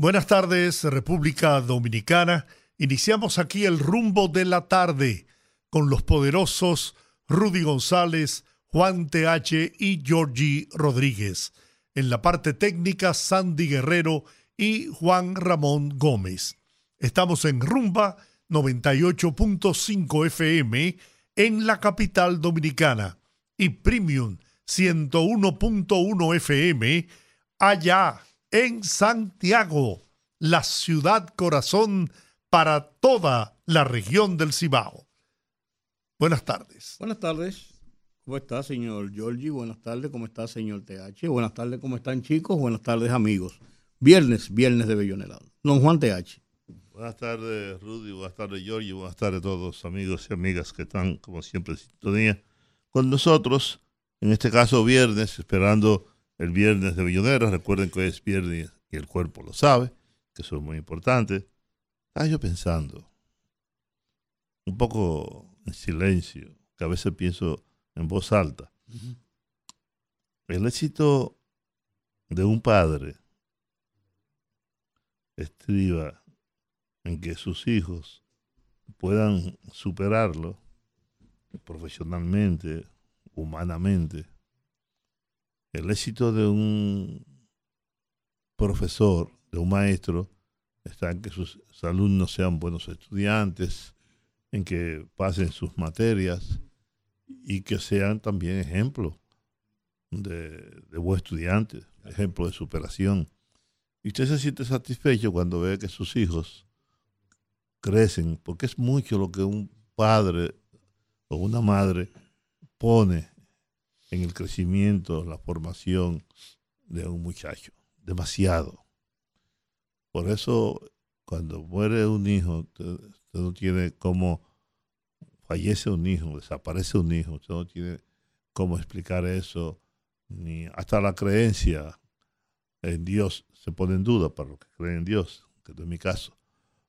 Buenas tardes, República Dominicana. Iniciamos aquí el rumbo de la tarde con los poderosos Rudy González, Juan TH y Georgie Rodríguez. En la parte técnica, Sandy Guerrero y Juan Ramón Gómez. Estamos en Rumba 98.5 FM en la capital dominicana y Premium 101.1 FM allá en Santiago, la ciudad corazón para toda la región del Cibao. Buenas tardes. Buenas tardes. ¿Cómo está, señor Giorgi? Buenas tardes. ¿Cómo está, señor TH? Buenas tardes. ¿Cómo están, chicos? Buenas tardes, amigos. Viernes, viernes de Bellonelado. Don Juan TH. Buenas tardes, Rudy. Buenas tardes, Giorgi. Buenas tardes a todos, amigos y amigas que están, como siempre, en sintonía con nosotros. En este caso, viernes, esperando el viernes de Bellonera. Recuerden que hoy es viernes y el cuerpo lo sabe, que eso es muy importante. Estaba yo pensando, un poco en silencio, que a veces pienso en voz alta. El éxito de un padre estriba en que sus hijos puedan superarlo profesionalmente, humanamente, el éxito de un profesor, de un maestro, está en que sus alumnos sean buenos estudiantes, en que pasen sus materias y que sean también ejemplo de, buen estudiante, ejemplo de superación. Y usted se siente satisfecho cuando ve que sus hijos crecen, porque es mucho lo que un padre o una madre pone en el crecimiento, la formación de un muchacho. Demasiado. Por eso, cuando muere un hijo, usted, no tiene cómo, fallece un hijo, desaparece un hijo, usted no tiene cómo explicar eso, ni hasta la creencia en Dios se pone en duda para los que creen en Dios, que no es mi caso.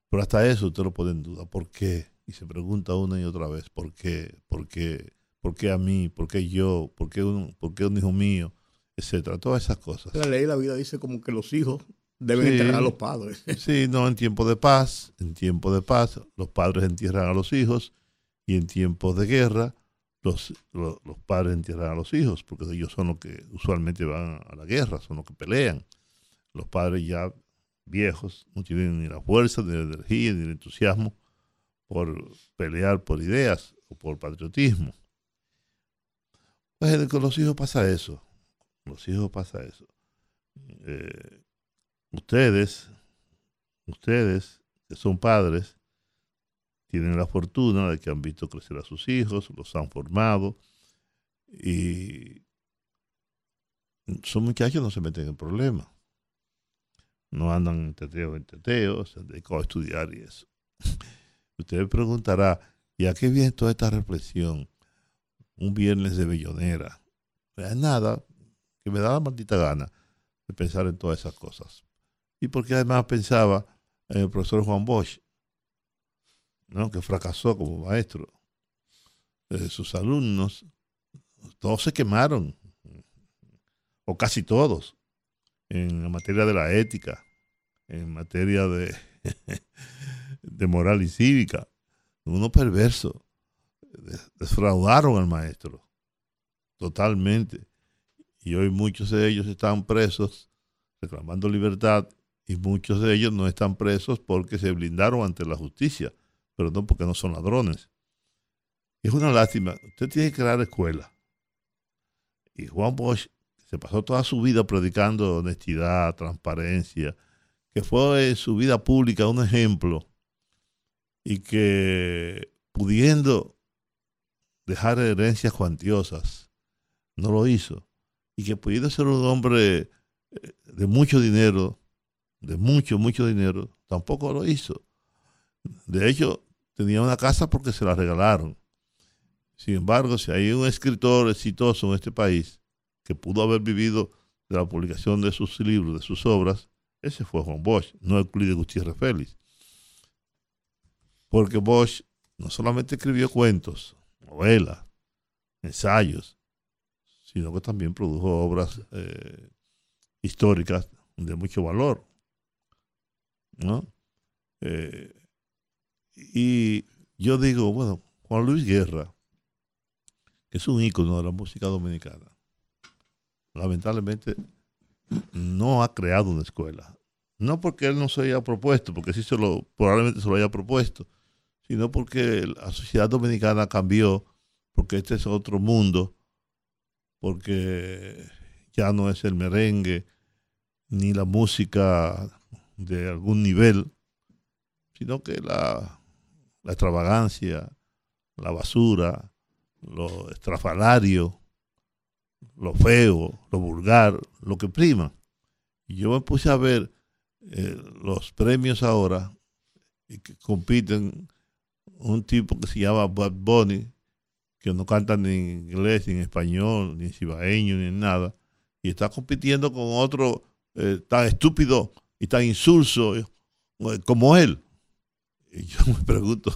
Pero hasta eso usted lo pone en duda. ¿Por qué? Y se pregunta una y otra vez, ¿por qué? ¿Por qué? ¿Por qué a mí? ¿Por qué yo? ¿Por qué un, por qué un hijo mío? Etcétera. Todas esas cosas. La ley de la vida dice como que los hijos deben enterrar a los padres. Sí, no, en tiempo de paz, en tiempo de paz, los padres entierran a los hijos y en tiempos de guerra, los, los, padres entierran a los hijos, porque ellos son los que usualmente van a la guerra, son los que pelean. Los padres ya viejos no tienen ni la fuerza, ni la energía, ni el entusiasmo por pelear por ideas o por patriotismo. Pues con los hijos pasa eso. Los hijos pasa eso. Eh, ustedes, ustedes que son padres, tienen la fortuna de que han visto crecer a sus hijos, los han formado y son muchachos no se meten en problemas. No andan en teteo en teteo, se dedican a estudiar y eso. Usted preguntará, ¿y a qué viene toda esta reflexión? Un viernes de bellonera. nada, que me da la maldita gana de pensar en todas esas cosas. Y porque además pensaba en el profesor Juan Bosch, ¿no? que fracasó como maestro. de sus alumnos, todos se quemaron, o casi todos, en materia de la ética, en materia de, de moral y cívica. Uno perverso defraudaron al maestro totalmente. Y hoy muchos de ellos están presos reclamando libertad y muchos de ellos no están presos porque se blindaron ante la justicia, pero no porque no son ladrones. Es una lástima. Usted tiene que crear escuela. Y Juan Bosch se pasó toda su vida predicando honestidad, transparencia, que fue en su vida pública un ejemplo y que pudiendo dejar herencias cuantiosas. No lo hizo. Y que pudiera ser un hombre eh, de mucho dinero, de mucho, mucho dinero, tampoco lo hizo. De hecho, tenía una casa porque se la regalaron. Sin embargo, si hay un escritor exitoso en este país que pudo haber vivido de la publicación de sus libros, de sus obras, ese fue Juan Bosch, no Euclides Gutiérrez Félix. Porque Bosch no solamente escribió cuentos, novelas, ensayos, sino que también produjo obras eh, históricas de mucho valor. ¿no? Eh, y yo digo, bueno, Juan Luis Guerra, que es un ícono de la música dominicana, lamentablemente no ha creado una escuela. No porque él no se haya propuesto, porque sí se lo, probablemente se lo haya propuesto, sino porque la sociedad dominicana cambió, porque este es otro mundo, porque ya no es el merengue, ni la música de algún nivel, sino que la, la extravagancia, la basura, lo estrafalario, lo feo, lo vulgar, lo que prima. Y yo me puse a ver eh, los premios ahora y que compiten un tipo que se llama Bad Bunny, que no canta ni en inglés, ni en español, ni en cibaeño, ni en nada, y está compitiendo con otro eh, tan estúpido y tan insulso eh, como él. Y yo me pregunto,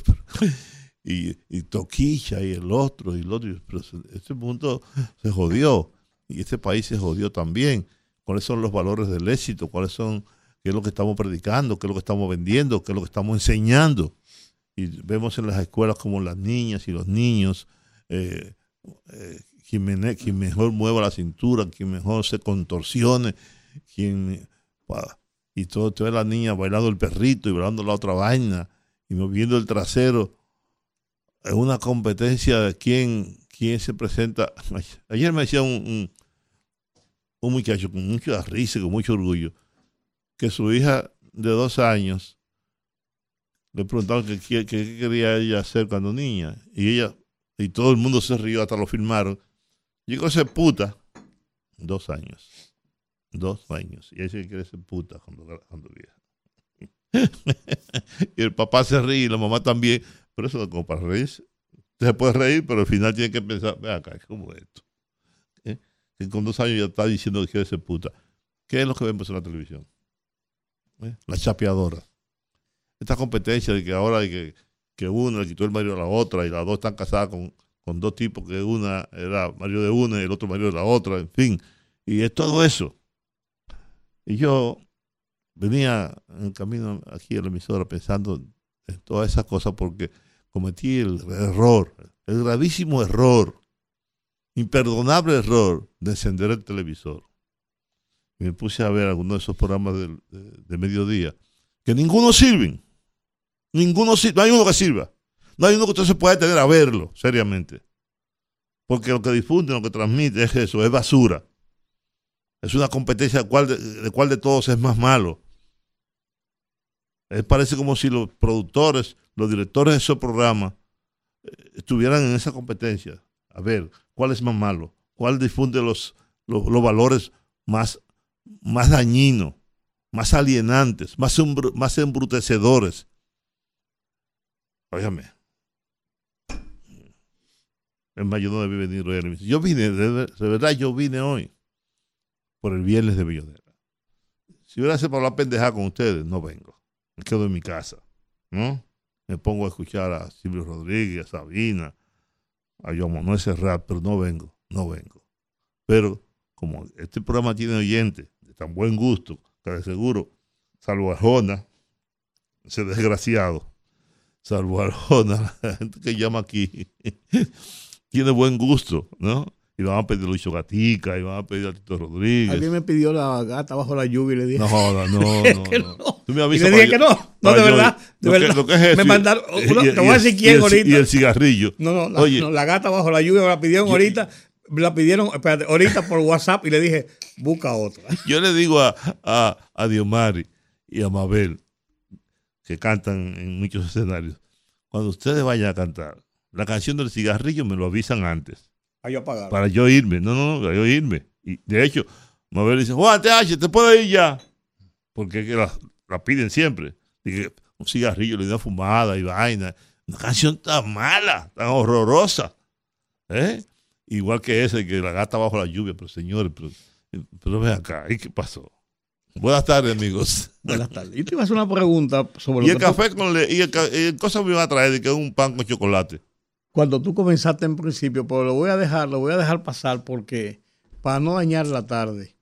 y, y Toquilla y el otro y el otro, pero este mundo se jodió y este país se jodió también. ¿Cuáles son los valores del éxito? ¿Cuáles son, qué es lo que estamos predicando? ¿Qué es lo que estamos vendiendo? ¿Qué es lo que estamos enseñando? Y vemos en las escuelas como las niñas y los niños, eh, eh, quien, mejor mueva la cintura, quien mejor se contorsione, quien, y todo, todas las niñas bailando el perrito y bailando la otra vaina y moviendo el trasero. Es una competencia de quién, quién se presenta. Ayer me decía un, un, muchacho con mucha risa, con mucho orgullo, que su hija de dos años le preguntaron qué, quería ella hacer cuando niña. Y ella, y todo el mundo se rió, hasta lo filmaron. Llegó a ser puta. Dos años. Dos años. Y ella quiere ser puta cuando, cuando vieja. y el papá se ríe y la mamá también. Pero eso no es como para reírse. Usted se puede reír, pero al final tiene que pensar, ve acá, ¿cómo es esto? ¿Eh? Que con dos años ya está diciendo que quiere ser puta. ¿Qué es lo que vemos en la televisión? ¿Eh? La chapeadora. Esta competencia de que ahora hay que, que una le quitó el marido a la otra y las dos están casadas con, con dos tipos que una era marido de una y el otro marido de la otra, en fin. Y es todo eso. Y yo venía en el camino aquí a la emisora pensando en todas esas cosas porque cometí el error, el gravísimo error, imperdonable error de encender el televisor. Me puse a ver algunos de esos programas de, de, mediodía, que ninguno sirven. Ninguno sirve, no hay uno que sirva. No hay uno que usted se pueda tener a verlo, seriamente. Porque lo que difunde, lo que transmite es eso, es basura. Es una competencia de cuál de, cuál de todos es más malo. Es parece como si los productores, los directores de esos programas eh, estuvieran en esa competencia. A ver, ¿cuál es más malo? ¿Cuál difunde los, los, los valores más, más dañinos, más alienantes, más, más embrutecedores? Óigame. En mayo no debí venir hoy. Yo vine, de, verdad, yo vine hoy por el viernes de Billonera. Si hubiera sido para la pendeja con ustedes, no vengo me quedo en mi casa, ¿no? Me pongo a escuchar a Silvio Rodríguez, a Sabina, a no ese rap, pero no vengo, no vengo. Pero como este programa tiene oyentes de tan buen gusto, que de seguro, salvo Arjona, ese desgraciado, salvo Arjona, la gente que llama aquí, tiene buen gusto, ¿no? y van a pedir Lucho Gatica, y van a pedir a Tito Rodríguez. Alguien me pidió la gata bajo la lluvia y le dije. No, no, no. no, no. Tú me avisas. Y le dije que no. No, de verdad. De verdad. Que, lo que es eso. Me mandaron. Uno, y, te voy a decir quién ahorita. Y el cigarrillo. No, no la, Oye, no, la gata bajo la lluvia me la pidieron yo, ahorita. La pidieron, espérate, ahorita por WhatsApp y le dije, busca otra. Yo le digo a, a, a Diomari y a Mabel, que cantan en muchos escenarios, cuando ustedes vayan a cantar la canción del cigarrillo, me lo avisan antes para yo pagar. Para yo irme. No, no, no, para yo irme. Y de hecho, Mabel dice, Juan TH, te puedo ir ya. porque es que la, la piden siempre. Dije, un cigarrillo, le da fumada y vaina. Una canción tan mala, tan horrorosa. ¿eh? Igual que ese, que la gata bajo la lluvia, pero señores, pero, pero ven acá, ¿y qué pasó? Buenas tardes, amigos. Buenas tardes. Yo te iba a hacer una pregunta sobre Y el que tú- café con le, y el, ca- y el cosa me iba a traer que es un pan con chocolate. cuando tú comenzaste en principio, pero lo voy a dejar, lo voy a dejar pasar porque para no dañar la tarde.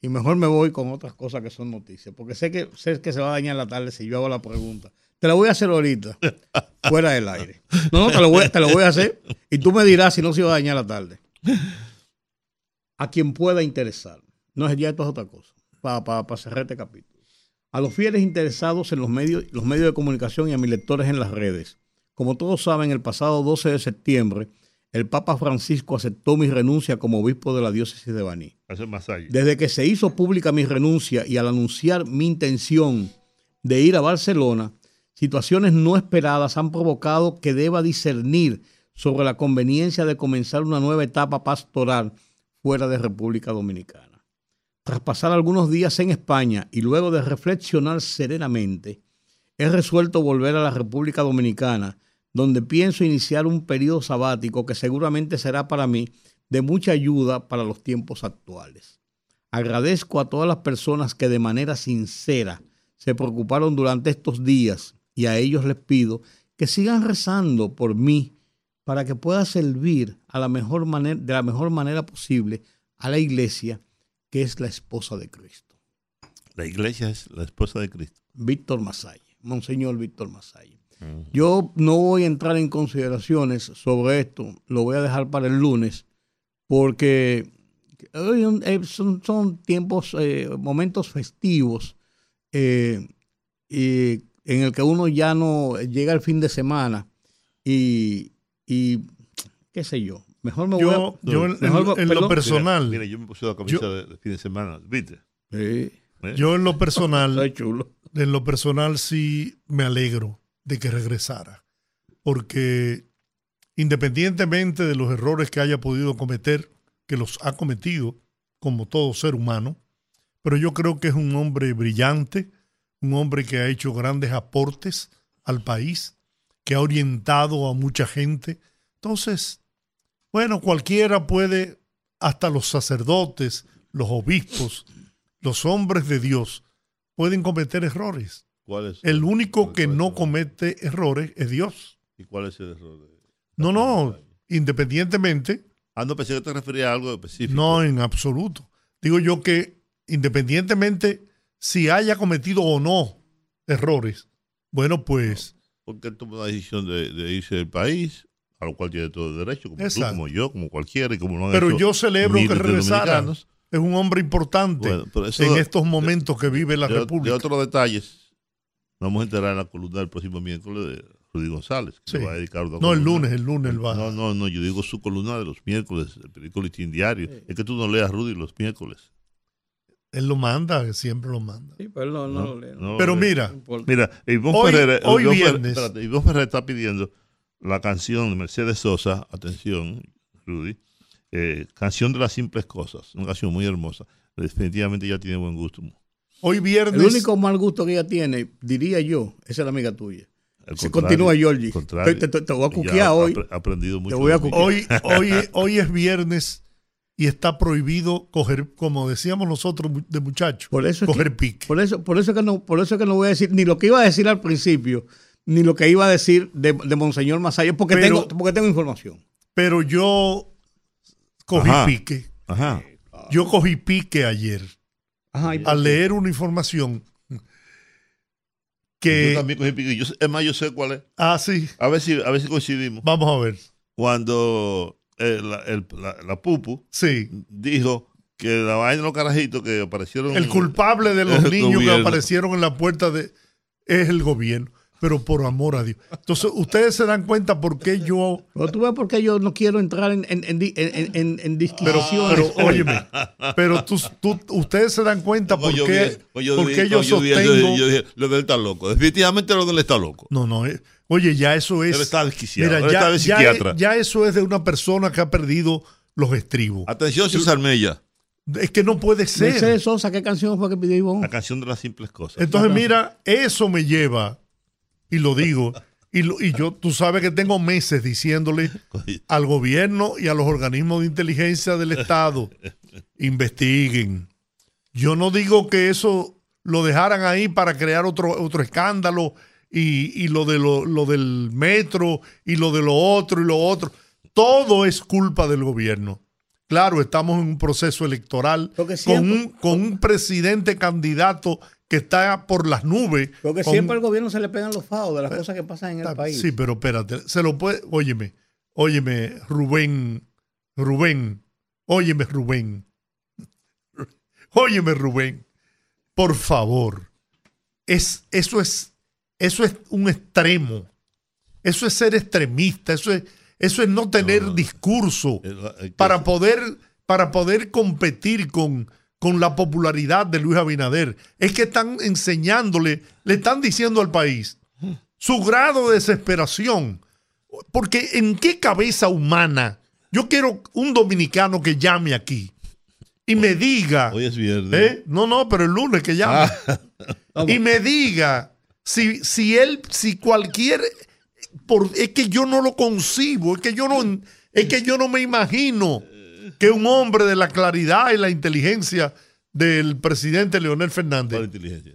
Y mejor me voy con otras cosas que son noticias, porque sé que sé que se va a dañar la tarde si yo hago la pregunta. Te la voy a hacer ahorita, fuera del aire. No, no, te lo voy, te lo voy a hacer y tú me dirás si no se va a dañar la tarde. A quien pueda interesar. No es ya esto es otra cosa, para cerrar este capítulo. A los fieles interesados en los medios, los medios de comunicación y a mis lectores en las redes. Como todos saben, el pasado 12 de septiembre, el Papa Francisco aceptó mi renuncia como obispo de la diócesis de Baní. Desde que se hizo pública mi renuncia y al anunciar mi intención de ir a Barcelona, situaciones no esperadas han provocado que deba discernir sobre la conveniencia de comenzar una nueva etapa pastoral fuera de República Dominicana. Tras pasar algunos días en España y luego de reflexionar serenamente, he resuelto volver a la República Dominicana, donde pienso iniciar un periodo sabático que seguramente será para mí de mucha ayuda para los tiempos actuales. Agradezco a todas las personas que de manera sincera se preocuparon durante estos días y a ellos les pido que sigan rezando por mí para que pueda servir a la mejor manera, de la mejor manera posible a la iglesia que es la esposa de Cristo. La iglesia es la esposa de Cristo. Víctor Masalle, Monseñor Víctor Masalle. Yo no voy a entrar en consideraciones sobre esto, lo voy a dejar para el lunes, porque un- eh, son, son tiempos, eh, momentos festivos, eh, y en el que uno ya no llega el fin de semana y, y qué sé yo, mejor me voy Yo, a... yo en, Mejor, en- en lo personal, Mira, yo me puse la camisa Yo- de, de fin de semana, ¿viste? Sí, ¿Eh? yo en lo personal, está chulo. en lo personal sí me alegro de que regresara, porque independientemente de los errores que haya podido cometer, que los ha cometido como todo ser humano, pero yo creo que es un hombre brillante, un hombre que ha hecho grandes aportes al país, que ha orientado a mucha gente. Entonces, bueno, cualquiera puede, hasta los sacerdotes, los obispos, los hombres de Dios, pueden cometer errores. ¿Cuál es? El único que no comete errores es Dios. ¿Y cuál es el error? de- No, no, independientemente, Ah, no, pensé que te refería a algo específico. no en absoluto. Digo yo que independientemente si haya cometido o no errores, bueno, pues Porque él tomó la decisión de, de irse del país, a lo cual tiene todo el derecho, como Exacto. tú, como yo, como cualquiera, y como lo han pero hecho yo celebro que regresara. Es un hombre importante Bueno, pero eso en de- estos momentos que vive la de, República. de otros detalles, nos vamos a enterar en la columna del próximo miércoles de Rudy González, que Sí. va a dedicar una No, el lunes, el lunes él va. No, no, no, yo digo su columna de los miércoles, el periódico Listín Diario. Es que tú no leas Rudy los miércoles. Él lo manda, siempre lo manda. Sí, pero no, no, No, lo no. Pero mira, No. Mira, Ivonne Hoy- Ferrer, hoy Ivonne Ferrer- viernes. espérate, Ivonne Ferrer está pidiendo la canción de Mercedes Sosa, atención, Rudy, eh, canción de las simples cosas, una canción muy hermosa. Definitivamente ya tiene buen gusto. hoy viernes. El único mal gusto que ella tiene, diría yo, esa es la amiga tuya. Contrario, continúa, Georgie. Te- te- te voy a cuquear hoy. Ha aprendido mucho. voy a. Hoy, hoy, hoy es viernes y está prohibido coger, como decíamos nosotros de muchachos, Por eso es coger que, pique. Por eso, por eso que no, por eso que no voy a decir ni lo que iba a decir al principio, ni lo que iba a decir de, de Monseñor Masayo, porque Pero- tengo, porque tengo información. Pero yo cogí Ajá. pique. Ajá. Yo cogí pique ayer Ajá, y- al leer una información Yo que. también cogí pique. Yo sé- es más, yo sé cuál es. Ah, sí. A ver si, a ver si coincidimos. Vamos a ver. Cuando eh, la, el- la- la Pupu Sí. dijo que la vaina de los carajitos que aparecieron. El culpable de los niños que aparecieron en la puerta de es el gobierno. Pero por amor a Dios. Entonces, ustedes se dan cuenta por qué yo. Pero tú ves por qué yo no quiero entrar en, en, en, di- en, en- en Pero, disquisiciones. pero óyeme, pero tú, tú- ustedes se dan cuenta por Cuando yo qué, vi- yo por vi- qué yo cuando vi eso, sostengo. yo dije, lo de él está loco. Definitivamente lo de él está loco. No, no. eh, Oye, ya eso es. Él está desquiciado. Mira, él ya, está ya psiquiatra. ya eso es de una persona que ha perdido los estribos. Atención, César Mella. Es que no puede ser. Mercedes Sosa, ¿qué canción fue que pidió Ivonne? La canción de las simples cosas. Entonces, mira, eso me lleva, y lo digo, y, lo- y yo, tú sabes que tengo meses diciéndole al gobierno y a los organismos de inteligencia del Estado, investiguen. Yo no digo que eso lo dejaran ahí para crear otro, otro escándalo y, y lo, de lo, lo del metro y lo de lo otro y lo otro. Todo es culpa del gobierno. Claro, estamos en un proceso electoral con un, con un presidente candidato que está por las nubes. Porque con- siempre al gobierno se le pegan los fados de las cosas que pasan en el país. Sí, pero espérate, se lo puede, óyeme, óyeme, Rubén, Rubén, óyeme, Rubén, óyeme, Rubén, por favor, es, eso es, eso es un extremo, eso es ser extremista, eso es, eso es no tener discurso Eh, eh, para poder, para poder competir con, con la popularidad de Luis Abinader. Es que están enseñándole, le están diciendo al país su grado de desesperación. Porque en qué cabeza humana, yo quiero un dominicano que llame aquí y me diga, Hoy es viernes. ¿eh? no, no, pero el lunes que llame, y me diga si, si él, si cualquier, por, es que yo no lo concibo, es que yo no, es que yo no me imagino que un hombre de la claridad y la inteligencia del presidente Leonel ¿Cuál Fernández. inteligencia?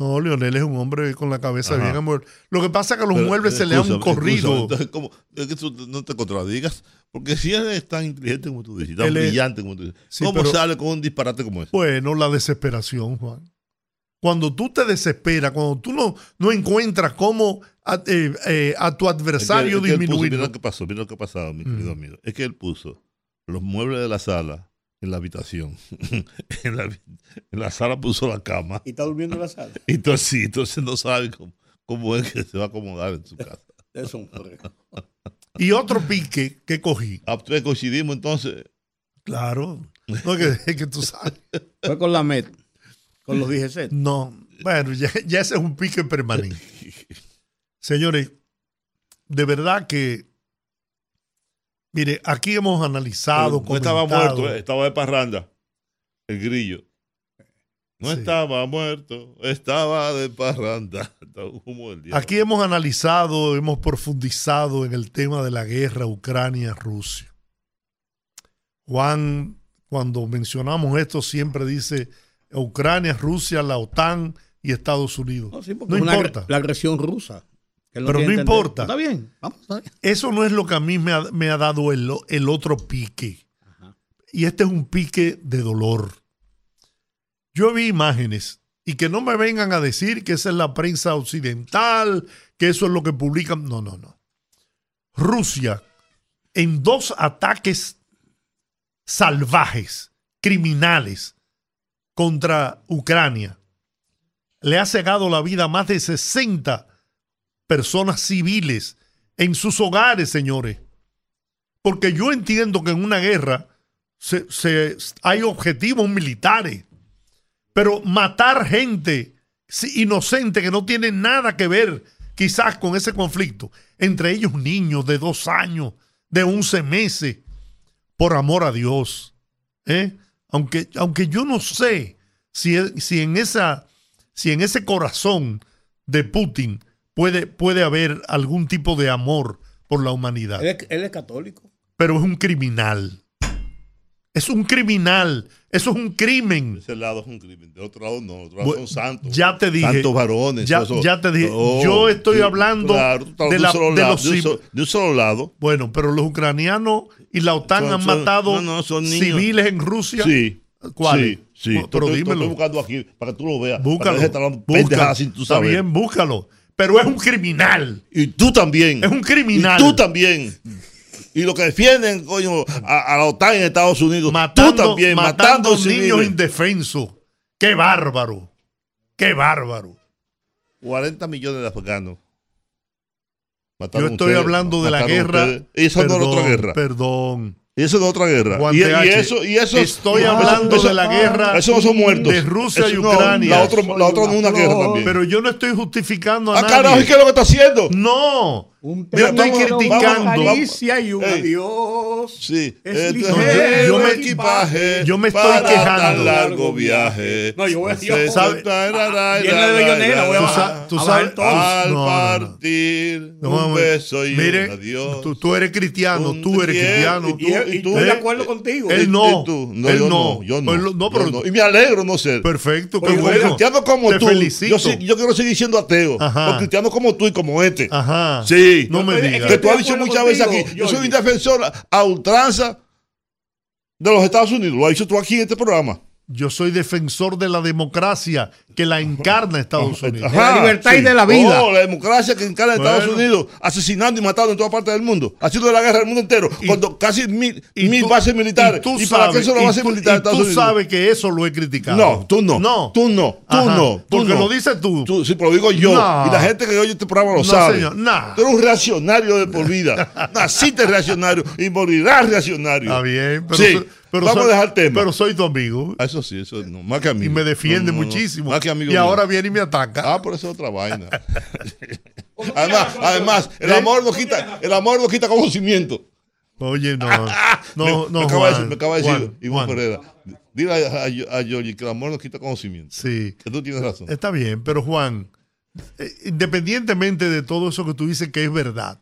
No, Leonel es un hombre con la cabeza Ajá. bien amor. Lo que pasa es que a los Pero, muebles se le da un escúchame, corrido. entonces, ¿cómo? Es que tú no te contradigas. Porque si él es tan inteligente como tú dices, tan Él es- brillante como tú dices, Sí, ¿cómo pero- sale con un disparate como ese? Bueno, la desesperación, Juan. Cuando tú te desesperas, cuando tú no, no encuentras cómo a, eh, eh, a tu Es que- adversario es que disminuir. mira lo que pasó, mira lo que ha pasado, mi querido Mm. amigo. Es que él puso los muebles de la sala en la habitación. en, la, en la sala puso la cama. Y está durmiendo en la sala. Entonces sí, entonces no sabe cómo, cómo es que se va a acomodar en su casa. Es un. Y otro pique que cogí. Ah, entonces coincidimos entonces. Claro. No, es que, es que tú sabes. Fue con la MET, con los DGC. No. Bueno, ya, ya ese es un pique permanente. Señores, de verdad que. Mire, aquí hemos analizado. no estaba muerto, eh, estaba de parranda. El grillo. No Sí. estaba muerto, estaba de parranda. Aquí hemos analizado, hemos profundizado en el tema de la guerra Ucrania-Rusia. Juan, cuando mencionamos esto, siempre dice Ucrania, Rusia, la OTAN y Estados Unidos. No, sí, porque No importa. la agresión rusa. Que Pero no entender. importa. Está bien, vamos, está bien. Eso no es lo que a mí me ha, me ha dado el, el otro pique. Y este es un pique de dolor. Yo vi imágenes y que no me vengan a decir que esa es la prensa occidental, que eso es lo que publican. No, no, no. Rusia, en dos ataques salvajes, criminales, contra Ucrania, le ha cegado la vida a más de 60 personas civiles en sus hogares, señores. Porque yo entiendo que en una guerra se- hay objetivos militares, pero matar gente inocente que no tiene nada que ver quizás con ese conflicto, entre ellos niños de dos años, de 11 meses, por amor a Dios. ¿eh? Aunque, aunque yo no sé si, si, en esa, si en ese corazón de Putin puede, puede haber algún tipo de amor por la humanidad Él es, él es católico. pero es un criminal. Es un criminal. Eso es un crimen. De ese lado es un crimen, de otro lado no, de otro lado son santos. ya te dije. Santos varones. Ya- eso- ya te dije. Yo estoy sí, hablando claro, de un la- solo de lado, los de un, solo, de un solo lado. Bueno, pero los ucranianos y la OTAN Son- han son- matado no, no, son niños. civiles en Rusia. Sí. ¿Cuáles? Sí, sí. Pero Estoy- dímelo. Estoy buscando aquí para que tú lo veas. Búscalo. Para que búscalo. tú Está saber. bien, búscalo. Pero es un criminal. Y tú también. Es un criminal. Y tú también. Y los que defienden, coño, a, a la OTAN en Estados Unidos. Matando, tú también, matando matando, niños indefensos. Qué bárbaro. Qué bárbaro. 40 millones de afganos. Yo estoy ustedes, hablando de la guerra. eso no es otra guerra. Perdón. Y eso es otra guerra. Y, eso, y eso. Estoy hablando eso- de la guerra Eso no son muertos. de Rusia y no, Ucrania. La otra la otra no es una guerra también. Pero yo no estoy justificando a ah, nadie. carajo, ¿y qué es lo que está haciendo? No, Un estoy teléfono, criticando. una y un Ey. adiós. Sí, Es ligero yo me- equipaje yo me estoy para quejando. tan largo viaje. No, yo voy a- yo- Se- ¿sabe? tarara, Viene de Bellonera, voy a bajar. tú sabes-. Al partir, No, un beso y un adiós. Tú, eres cristiano, tú eres cristiano. y tú- estoy de acuerdo contigo. Él ¿Y- no, él yo no. yo no. Pero-. Y me alegro no ser. Perfecto, bueno. cristiano como tú, yo, quiero seguir siendo ateo. Cristiano como tú y como este. Ajá. Sí. No me digas. que tú has dicho muchas veces aquí. Yo soy un defensor a ultranza de los Estados Unidos. Lo has dicho tú aquí en este programa. Yo soy defensor de la democracia que la encarna Estados Unidos. De la libertad y de la vida. Oh, la democracia que encarna en Estados. Unidos, asesinando y matando en toda parte del mundo, haciendo la guerra del mundo entero, Y- cuando casi mil, Y mil tú- bases militares. Y, tú ¿Y para qué son las bases tú- militares de tú Estados Unidos? sabes que eso lo he criticado. No, tú no. No. Tú no. Tú Ajá, no. Tú porque no. lo dices tú. Tú, sí, pero lo digo yo. No. Y la gente que oye este programa lo No, sabe. señor, nah. Tú eres un reaccionario de por vida. Naciste reaccionario y morirás reaccionario. Está bien, pero, Sí. Pero Vamos soy- a dejar el tema. Pero soy tu amigo. Eso sí, eso no. Más que amigo. Y me defiende No, no, no. muchísimo. Más que amigo y mío. ahora viene y me ataca. Ah, por eso es otra vaina. además, además, el amor no quita, el amor no quita conocimiento. Oye, no. No, me, no. me acaba de Juan, decir, me acaba de decir Juan, Iván Juan. Ferreira. Dile a, a, que el amor no quita conocimiento. Sí. Que tú tienes razón. Está bien, pero Juan, eh, independientemente de todo eso que tú dices que es verdad,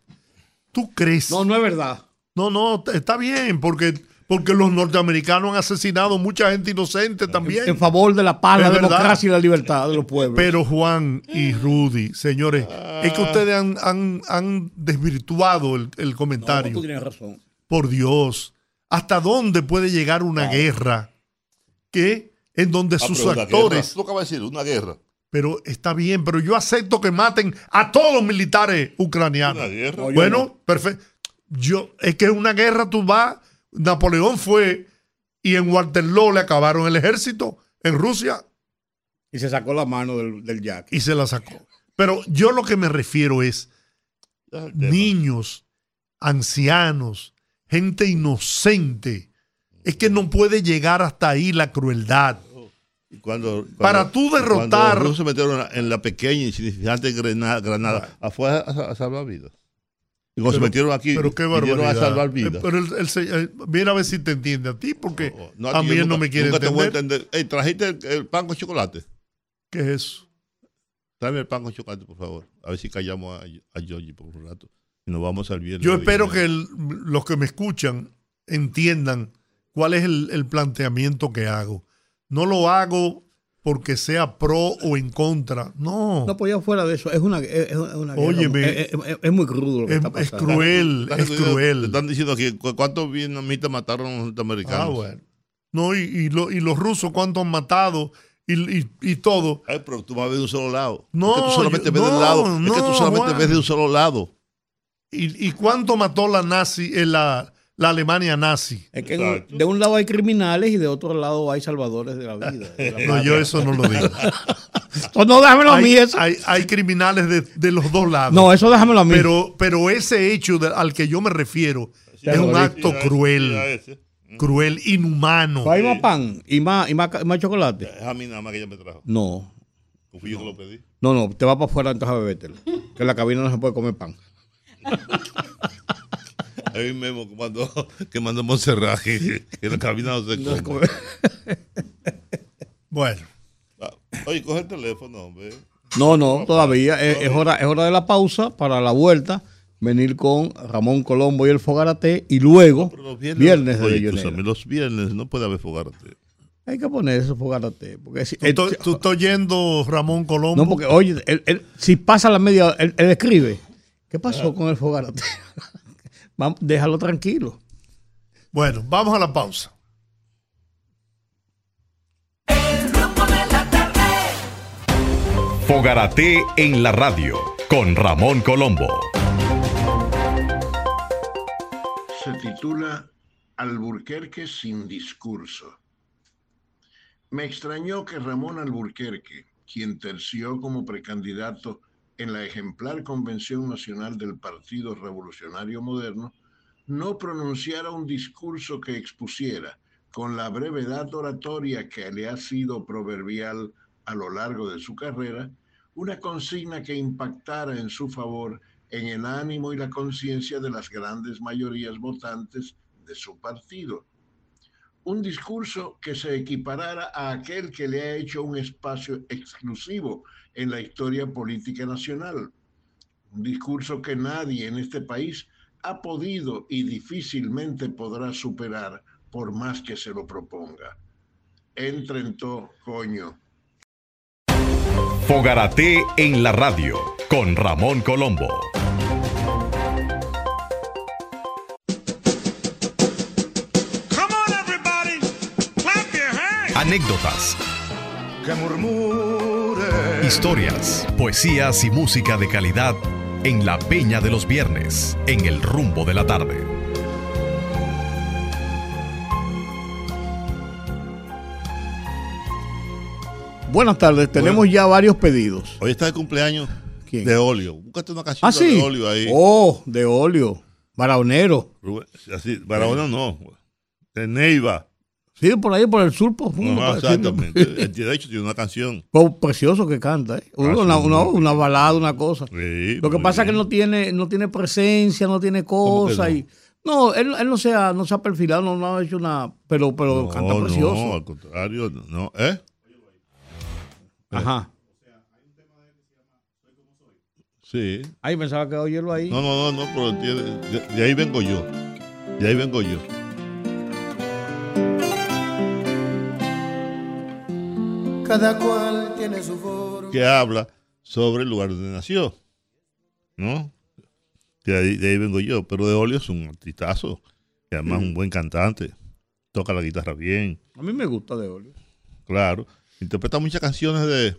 ¿tú crees? No, no es verdad. No, no, está bien, porque, porque los norteamericanos han asesinado mucha gente inocente también. En favor de la paz, la verdad. democracia y la libertad de los pueblos. Pero Juan y Rudy, señores, es que ustedes han, han- han desvirtuado el, el No, comentario. tú tienes razón. Por Dios, ¿hasta dónde puede llegar una guerra que en donde Ah, sus actores... guerra. Tú acabas de decir, una guerra. Pero está bien, pero yo acepto que maten a todos los militares ucranianos. Una guerra. No, Bueno, perfecto. Yo, es que una guerra tú vas, Napoleón fue y en Waterloo le acabaron el ejército en Rusia Y se sacó la mano del, del Jack. y se la sacó. Pero yo lo que me refiero es tema. niños, ancianos, gente inocente. Es que no puede llegar hasta ahí la crueldad. Y Cuando, cuando- Para tú derrotar- Cuando los rusos metieron en la, pequeña y insignificante Granada, Granada afuera a, a salvar vidas. Y cuando se metieron aquí, Pero qué barbaridad. a salvar Eh, vidas. Pero el, el se- eh, mira a ver si te entiende a ti, porque No, a ti mí él no me quiere nunca te voy a entender. entender. Trajiste el, el pan con chocolate. ¿Qué es eso? Tráeme el pan con chocolate, por favor. A ver si callamos a, a Georgie por un rato. Y nos vamos al viernes. Yo espero que el- los que me escuchan entiendan cuál es el, el planteamiento que hago. No lo hago porque sea pro o en contra. No, No, pues ya fuera de eso, es una, es, es una guerra- Óyeme. es, es- es muy crudo lo que es, está es pasando. cruel, Están- es Te cruel. están diciendo aquí cu- cuántos vietnamitas mataron a los norteamericanos. Ah, bueno. No, y, y lo- y los rusos cuántos han matado y, y- y todo. Ay, pero tú vas a ver de un solo lado. No, es que tú solamente yo- ves de un no, lado. es que tú no, solamente ves de un solo lado. ¿Y, y cuánto mató la nazi, eh, la, la Alemania nazi? Es que de un lado hay criminales y de otro lado hay salvadores de la vida. de la No, yo eso no lo digo. Pues no, déjamelo a mí hay, eso. hay- hay criminales de, de los dos lados. No, eso déjamelo a mí. Pero, pero ese hecho de- al que yo me refiero es un lo acto ese, cruel, ese. cruel, inhumano. ¿Hay más pan y más, y más, ca- más chocolate? Es a mí nada más que ella me trajo. No. Fui yo que lo pedí. No, no, te vas para afuera entonces a bebértelo. Que en la cabina no se puede comer pan. A mí mismo que mandó, que mandó Montserrat, que, que la cabina no se No come. Bueno, Ah, Oye, coge el teléfono, hombre. No, no, todavía. Es, es hora, es hora de la pausa para la vuelta. Venir con Ramón Colombo y el Fogarate y luego los viernes, viernes de oye, escúchame, los viernes no puede haber fogarate. Hay que poner ese Fogarate. Porque si, tú, tú- tú estás oyendo Ramón Colombo. no, porque oye, él- él- si pasa la media, él, él escribe. ¿Qué pasó con el Fogarate? Vamos, déjalo tranquilo. Bueno, vamos a la pausa. Fogarate en la radio con Ramón Colombo. se titula Alburquerque sin discurso. Me extrañó que Ramón Alburquerque, quien terció como precandidato en la ejemplar Convención Nacional del Partido Revolucionario Moderno, no pronunciara un discurso que expusiera, con la brevedad oratoria que le ha sido proverbial a lo largo de su carrera, una consigna que impactara en su favor en el ánimo y la conciencia de las grandes mayorías votantes de su partido. Un discurso que se equiparara a aquel que le ha hecho un espacio exclusivo en la historia política nacional. Un discurso que nadie en este país ha podido y difícilmente podrá superar por más que se lo proponga. Entrentó, coño. Fogarate en la radio con Ramón Colombo. Come on, everybody, clap your hands. Anécdotas, Que murmure. Historias, poesías y música de calidad en la Peña de los Viernes, en el rumbo de la tarde. Buenas tardes, tenemos ya varios pedidos. Hoy está el cumpleaños ¿Quién? de Olio. Búscate una canción Ah, sí. de Olio ahí. Oh, de óleo. Baraonero. Así, no. De Neiva. Sí, por ahí, por el sur, por No, exactamente. El de hecho tiene una canción. Oh, precioso que canta, ¿eh? Una, Ah, una- muy una balada, una cosa. Sí, Lo que pasa es que no tiene, no tiene presencia, no tiene ¿Cómo que cosa. no? Y, no, él, él no, se ha, no se ha perfilado, no, no ha hecho nada, pero, pero No, canta No, precioso. al contrario, no. ¿Eh? Ajá. Sí. Ahí pensaba que oírlo ahí. No, no, no, no, pero tiene- de, de ahí vengo yo. De ahí vengo yo. Cada cual tiene su forma. Que habla sobre el lugar donde nació. ¿No? De ahí, de ahí vengo yo. Pero de Olio es un artistazo. Y además un buen cantante. Toca la guitarra bien. A mí me gusta de óleo. Claro. Interpreta muchas canciones de,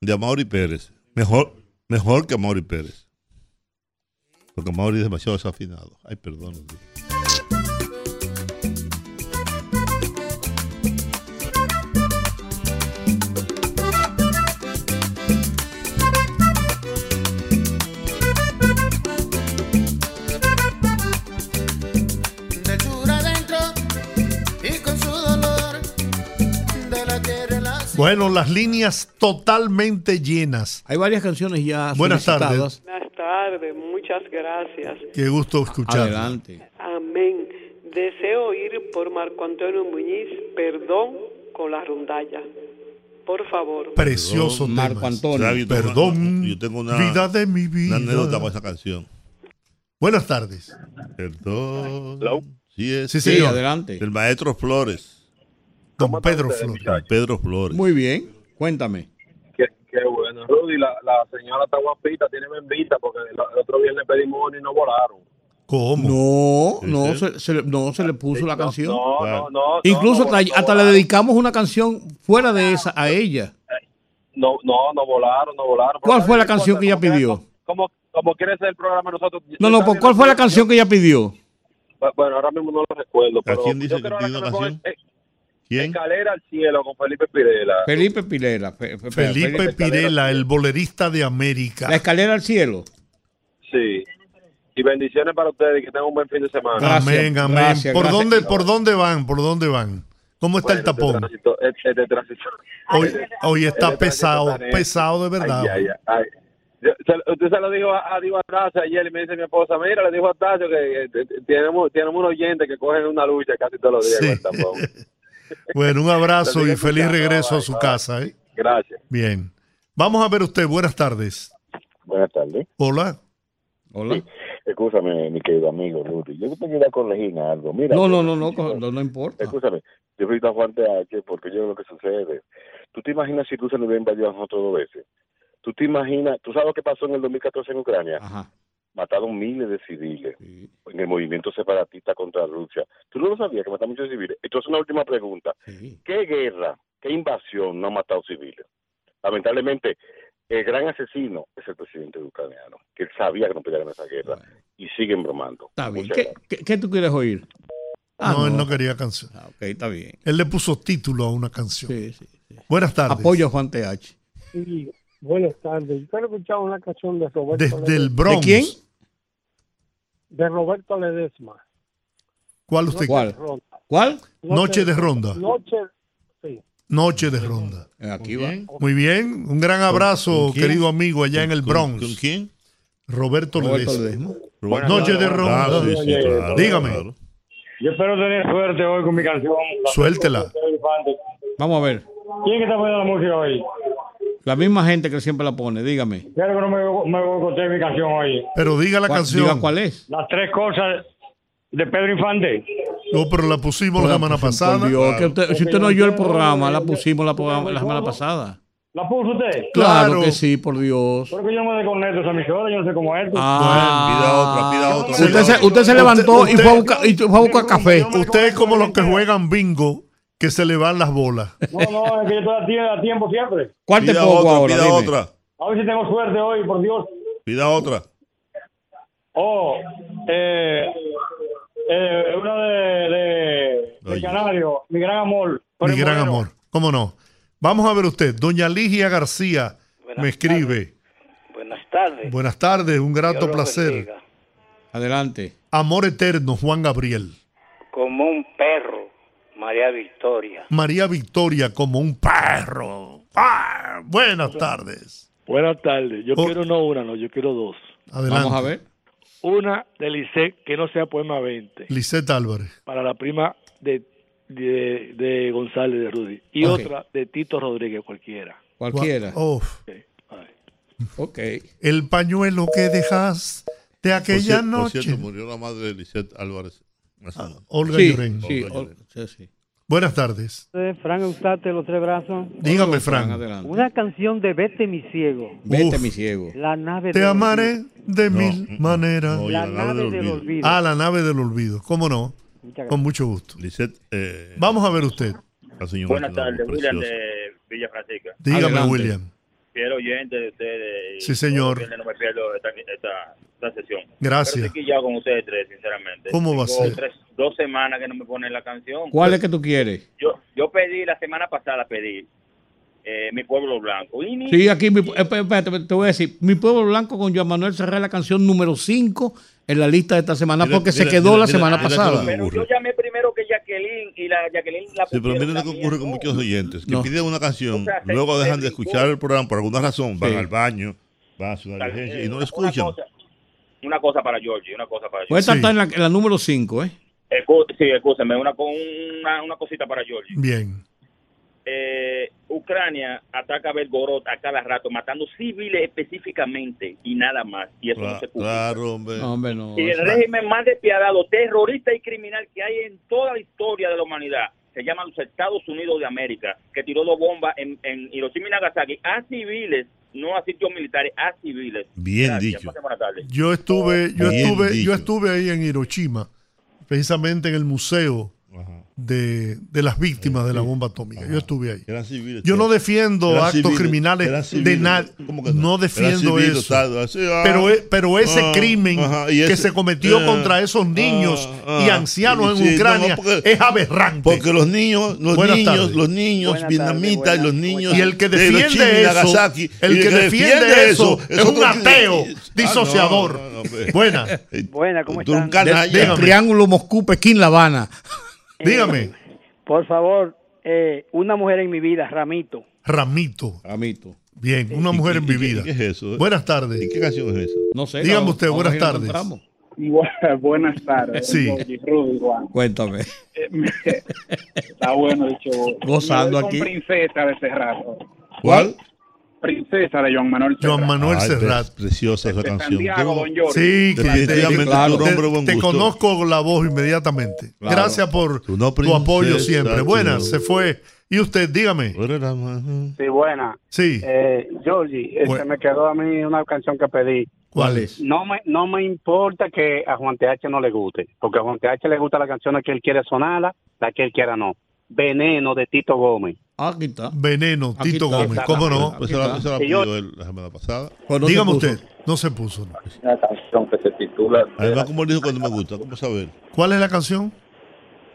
de Amaury Pérez. Mejor, mejor que Amaury Pérez. Porque Amaury es demasiado desafinado. Ay, perdón. Bueno, las líneas totalmente llenas. Hay varias canciones ya Buenas solicitadas. Buenas tardes, muchas gracias. Qué gusto escuchar. Adelante. Amén. Deseo ir por Marco Antonio Muñiz, perdón con la rondalla. Por favor. Precioso tema. Marco Antonio. ¿Sabe? Yo tengo Perdón, una- yo tengo una, vida de mi vida. una anécdota con esa canción. Buenas tardes. Perdón. Sí, es. Sí, Sí, adelante. Del maestro Flores. Don Pedro Flores. Pedro Flores. Muy bien. Cuéntame. Qué, qué bueno. Rudy, la, la señora está guapita, tiene bembita, porque el, el otro viernes pedimos uno y no volaron. ¿Cómo? No, no, se, se le- no se le puso la canción. No, Claro. no, no. Incluso no, hasta, no, hasta le dedicamos una canción fuera de esa a ella. No, no, no volaron, no volaron. ¿Cuál fue la canción que ella pidió? Como, como quiere ser el programa nosotros. No, no, ¿cuál fue la canción que ella pidió? Bueno, ahora mismo no lo recuerdo. Pero quién dice yo que pidió pongan, canción? eh, ¿Quién? Escalera al cielo con Felipe Pirela. Felipe Pirela. Fe- fe- Felipe Felipe- Pirela, el bolerista de América. La escalera al cielo. Sí. Y bendiciones para ustedes y que tengan un buen fin de semana. Gracias, amén, amén. gracias, ¿Por, gracias. Dónde, ¿Por dónde van? ¿Por dónde van? ¿Cómo está el Bueno, tapón? Este tránsito, este- este tránsito. Hoy, hoy está Este tránsito pesado, pesado de verdad. Ay, ay, ay. Yo- se- usted se lo dijo a, a Diego Atacio ayer y me dice mi esposa, mira, le dijo a Atacio que, que tenemos, tenemos unos oyentes que cogen una lucha casi todos los días Sí. con el tapón. Bueno, un abrazo y feliz regreso a su casa. ¿eh? Gracias. Bien. Vamos a ver usted. Buenas tardes. Buenas tardes. Hola. Hola. Escúchame, mi querido amigo Rudy. Yo te quiero corregir algo. Mira, No, no, no, no, no, no importa. Escúchame, yo soy tan Juan TH porque yo lo que sucede. ¿Tú te imaginas si tú se lo hubieras invadido a nosotros dos veces? ¿Tú te imaginas? ¿Tú sabes lo que pasó en el 2014 en Ucrania? Ajá. Mataron miles de civiles Sí, en el movimiento separatista contra Rusia. ¿Tú no lo sabías que mataron muchos civiles? Entonces, una última pregunta. sí. ¿Qué guerra, qué invasión no ha matado civiles? Lamentablemente, el gran asesino es el presidente ucraniano, que él sabía que no podía ganar esa guerra y siguen bromando. Está bien. ¿Qué, gracias. qué, qué tú quieres oír? Ah, no, él no quería canción. Ah, ok, está bien. Él le puso título a una canción. Sí, sí, sí. Buenas tardes. Apoyo a Juan TH. Sí, buenas tardes. Yo quiero escuchar una canción de Roberto Desde el Ledesma. Bronx. ¿De quién? De Roberto Ledesma. ¿Cuál usted? ¿Cuál? ¿Cuál? Noche de ronda. Noche, sí. Noche de ronda. Eh, Aquí va. Muy bien. Un gran abrazo, querido amigo, allá en el ¿Con- Bronx. ¿Con quién? Roberto, Roberto Ledesma. Ledesma. Noche de Ah, ronda. sí, sí, claro, Dígame. claro. Yo espero tener suerte hoy con mi canción. La Suéltela. Vamos a ver. ¿Quién que está poniendo la música hoy? La misma gente que siempre la pone, dígame. Quiero que no me, mi canción hoy. Pero diga la ¿Cuál- canción. Diga cuál es. Las tres cosas de Pedro Infante. No, pero la pusimos la semana Por pasada. Dios, que usted- si usted no oyó el programa, la pusimos la, programa- la semana pasada. ¿La puso usted? Claro, Claro. que sí, por Dios. Porque yo no me desconecto esa emisora, yo no sé cómo es esto. Ah, Pida otra, pida otra. usted, se, otra. usted se levantó y fue a buscar, y fue a buscar café. Usted es como los que juegan bingo, que se le van las bolas. No, no, es que yo estoy a tie- a tiempo siempre. ¿Cuál te pongo otra, ahora? pida Dime. otra. A ver si tengo suerte hoy, por Dios. Pida otra. Oh, eh, eh, una de, de. Canario, mi gran amor. Mi gran amor. ¿Cómo no? Vamos a ver usted. Doña Ligia García me escribe. Buenas tardes. Buenas tardes, un grato placer. bendiga. Adelante. Amor eterno, Juan Gabriel. Como un perro, María Victoria. María Victoria como un perro. Ah, buenas tardes. Buenas tardes. Yo Oh. quiero no una, no, yo quiero dos. Adelante. Vamos a ver. Una de Lisset que no sea poema 20 Lisette Álvarez. para la prima de, de, de González de Rudy y otra de Tito Rodríguez cualquiera. Cualquiera. Uf, Ok. el pañuelo que dejas de Por aquella cier- por noche. cierto, murió la madre de Lisette Álvarez. Hace- Olga Sí, Llorén. sí, Olga Ol- Llorén. sí, sí. Buenas tardes. Fran Eustate, Los Tres Brazos. Dígame, Fran, adelante. Una canción de Vete mi ciego. Vete, Uf. mi ciego. La nave Te del amaré de No, mil mm, maneras. no, La la nave nave del del olvido. olvido. Ah, la nave del olvido. ¿Cómo no? Con mucho gusto. Lisette, eh, Vamos a ver usted. la señora Buenas tardes, William de Villa Francisca. Dígame, Adelante. William. Fiel oyente de ustedes. Sí, señor. No me pierdo esta, esta, esta sesión. Gracias. Pero estoy quillado con ustedes tres, sinceramente. ¿Cómo va a ser? tres- dos semanas que no me ponen la canción. ¿Cuál es que tú quieres? Yo, yo pedí, la semana pasada pedí eh, Mi Pueblo Blanco. Y ni- Sí, aquí, mi- eh, espérate, te voy a decir, Mi Pueblo Blanco con Joan Manuel Serra es la canción número 5 en la lista de esta semana Mira, porque se mira, quedó mira, la mira, semana mira, pasada. mira, Pero yo llamé primero que Jacqueline y la Jacqueline la Sí, pero miren lo que ocurre con ¿no? muchos oyentes, que No. piden una canción, O sea, se- luego se dejan de escuchar el programa por alguna razón, van Sí. al baño, van a hacer una diligencia y no lo Una escuchan. cosa, una cosa para Georgie, una cosa para Pues está en la, en la número 5, ¿eh? Sí, escúchame, una, una, una cosita para Georgie. Bien. eh, Ucrania ataca a Belgorod a cada rato, matando civiles específicamente y nada más. Y eso no Cla- se publica. Claro, hombre. No, hombre, no. Y el régimen más despiadado, terrorista y criminal que hay en toda la historia de la humanidad se llama los Estados Unidos de América, que tiró dos bombas en, en Hiroshima y Nagasaki a civiles, no a sitios militares, a civiles. Bien Gracias, dicho. Yo estuve, yo Bien estuve, dicho. yo estuve ahí en Hiroshima, precisamente en el museo Ajá. De, de las víctimas de la bomba atómica. Yo estuve ahí. Eran civiles. Yo no defiendo Eran actos civiles, criminales de nadie. ¿Cómo que No defiendo civiles, eso. tal, así, ah, Pero, e- pero ese ah, crimen ajá, y que se cometió ah, contra esos niños ah, y ancianos sí, en no, Ucrania porque- es aberrante. Porque los niños, los Buenas niños, tardes. los niños Buenas vietnamitas tardes, y los buenas. niños y el que de defiende y eso, Nagasaki, el que defiende eso es un ateo disociador. Buena. Buena, ¿cómo están? Del. Triángulo Moscú, Pekín, La Habana. Dígame, Por favor, eh, una mujer en mi vida, Ramito. Ramito. Amito. Bien, una mujer en ¿Y mi qué- vida. ¿Qué es eso? Buenas ¿Y tardes. qué canción es esa? No sé. Dígame usted, buenas tardes. Buenas tardes. Sí. Cuéntame. Está bueno dicho. Gozando aquí. Princesa de Cerrato. ¿Cuál? Princesa de Joan Manuel Joan Manuel Ay, Serrat. pre- Preciosa esa De canción. Santiago, Don Jorge. Sí, que te, Definitivamente claro. tú un hombre de buen te gusto. conozco la voz inmediatamente. Claro. Gracias por no, tu apoyo siempre. Buenas, se fue. Y usted, dígame. La Sí, buena. Sí, Eh, Georgie, este, Bueno. me quedó a mí una canción que pedí. ¿cuál es? No me, no me importa que a Juan TH no le guste, porque a Juan TH le gustan las canciones que él quiere sonarla, la que él quiera no. Veneno de Tito Gómez. Aquí está. Veneno, Aquí Tito está. Gómez. ¿Cómo no? Pues esa la, la pidió él la semana pasada. Pues no Dígame usted. No se puso. no. Una canción que se titula Además, como él dijo cuando me gusta, ¿cómo saber? ¿Cuál es la canción?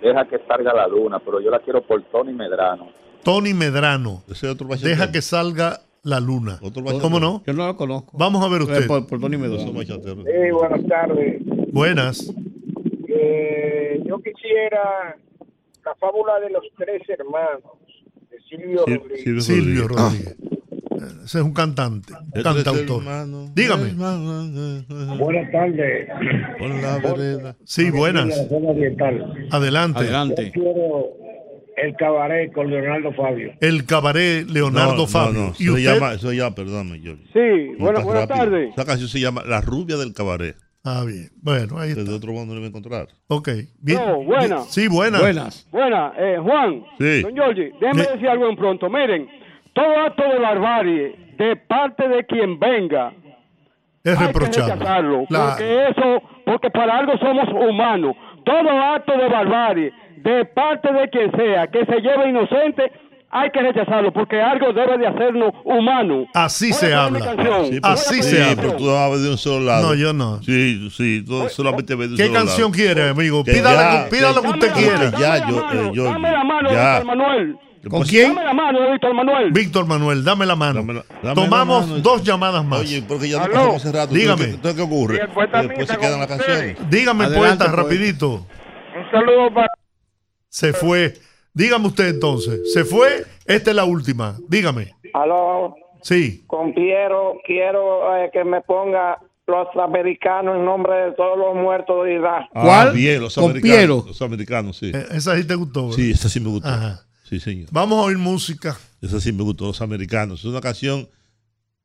Deja que salga la luna, pero yo la quiero por Tony Medrano. Tony Medrano. Ese es otro. Deja que salga la luna. Otro. ¿Cómo no? Yo no lo conozco. Vamos a ver Eh, usted. Por, por Tony Medrano. Sí, buenas tardes. Buenas. Eh, yo quisiera la fábula de los tres hermanos Silvio Rodríguez. Silvio Rodríguez. Rodríguez. Ese es un cantante, un cantautor. hermano, Dígame. Buenas tardes. Sí, buenas. Adelante. Yo quiero el cabaret con Leonardo Fabio. El cabaret Leonardo No, Fabio. no, ¿Y eso se usted? llama, eso llama, perdóname, yo. Sí, buenas, buenas tardes. Esa canción se llama La rubia del cabaret. Ah, bien. Bueno, ahí está. De otro mundo no lo voy a encontrar. Ok. Bien. No, buena. Sí, buenas. Buenas. Buena, eh, Juan, Sí. don Giorgi, déjeme Sí. decir algo en pronto. Miren, todo acto de barbarie de parte de quien venga Es hay que reprochable. rechazarlo, Claro. porque eso, porque para algo somos humanos. Todo acto de barbarie de parte de quien sea que se lleve inocente hay que rechazarlo, porque algo debe de hacernos humanos. Así se habla. canción. Sí, Así se sí, habla. pero tú hablas de un solo lado. No, yo no. Sí, sí, tú solamente ves de un ¿Qué solo canción lado. quiere, amigo? Que Pídale, ya, pídale lo que usted quiera. Ya, yo, eh, yo, Dame la mano, ya. Víctor Manuel. ¿Con quién? Dame la mano, Víctor Manuel. Víctor Manuel, dame la mano. dame Tomamos la mano. dos llamadas más. Oye, porque ya no pasamos hace rato. Dígame. Entonces, ¿qué ocurre? Y Después se quedan las canciones. Dígame, Adelante, poeta, poeta. rapidito. Un saludo para Se fue. Dígame usted entonces. Se fue. Esta es la última. Dígame. Aló, Sí. con Piero, quiero eh, que me ponga los americanos en nombre de todos los muertos de Irak. Ah, ¿Cuál? bien, los Con americanos. Piero. Los americanos, sí. Eh, Esa sí te gustó. ¿verdad? Sí, esa sí me gustó. Ajá. Sí, señor. Vamos a oír música. Esa sí me gustó, los americanos. Es una canción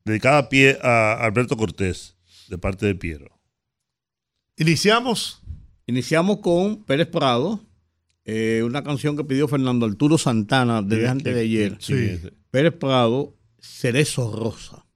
dedicada a pie a Alberto Cortés, de parte de Piero. Iniciamos. Iniciamos con Pérez Prado, eh, una canción que pidió Fernando Arturo Santana desde Sí, antes de ayer. Sí. Pérez Prado, Cerezo Rosa.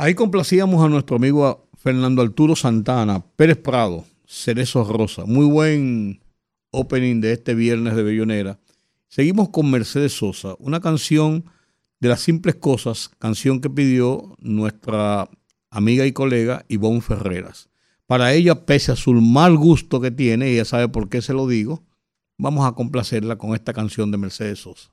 Ahí complacíamos a nuestro amigo Fernando Arturo Santana, Pérez Prado, Cerezo Rosa. Muy buen opening de este viernes de Bellonera. Seguimos con Mercedes Sosa, una canción de las simples cosas, canción que pidió nuestra amiga y colega Ivonne Ferreras. Para ella, pese a su mal gusto que tiene, ella sabe por qué se lo digo, vamos a complacerla con esta canción de Mercedes Sosa.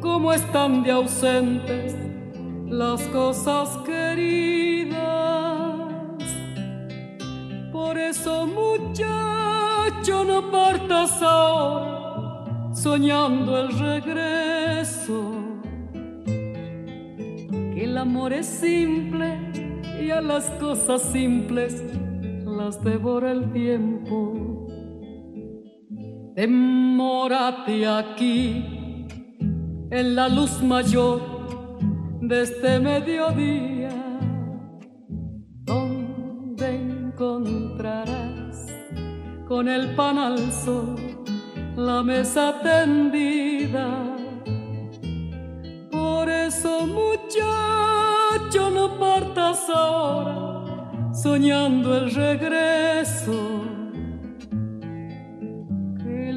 cómo están de ausentes las cosas queridas. Por eso, muchacho, no partas ahora soñando el regreso. Que el amor es simple y a las cosas simples las devora el tiempo. Demórate aquí en la luz mayor de este mediodía, donde encontrarás con el pan al sol la mesa tendida. Por eso, muchacho, no partas ahora soñando el regreso.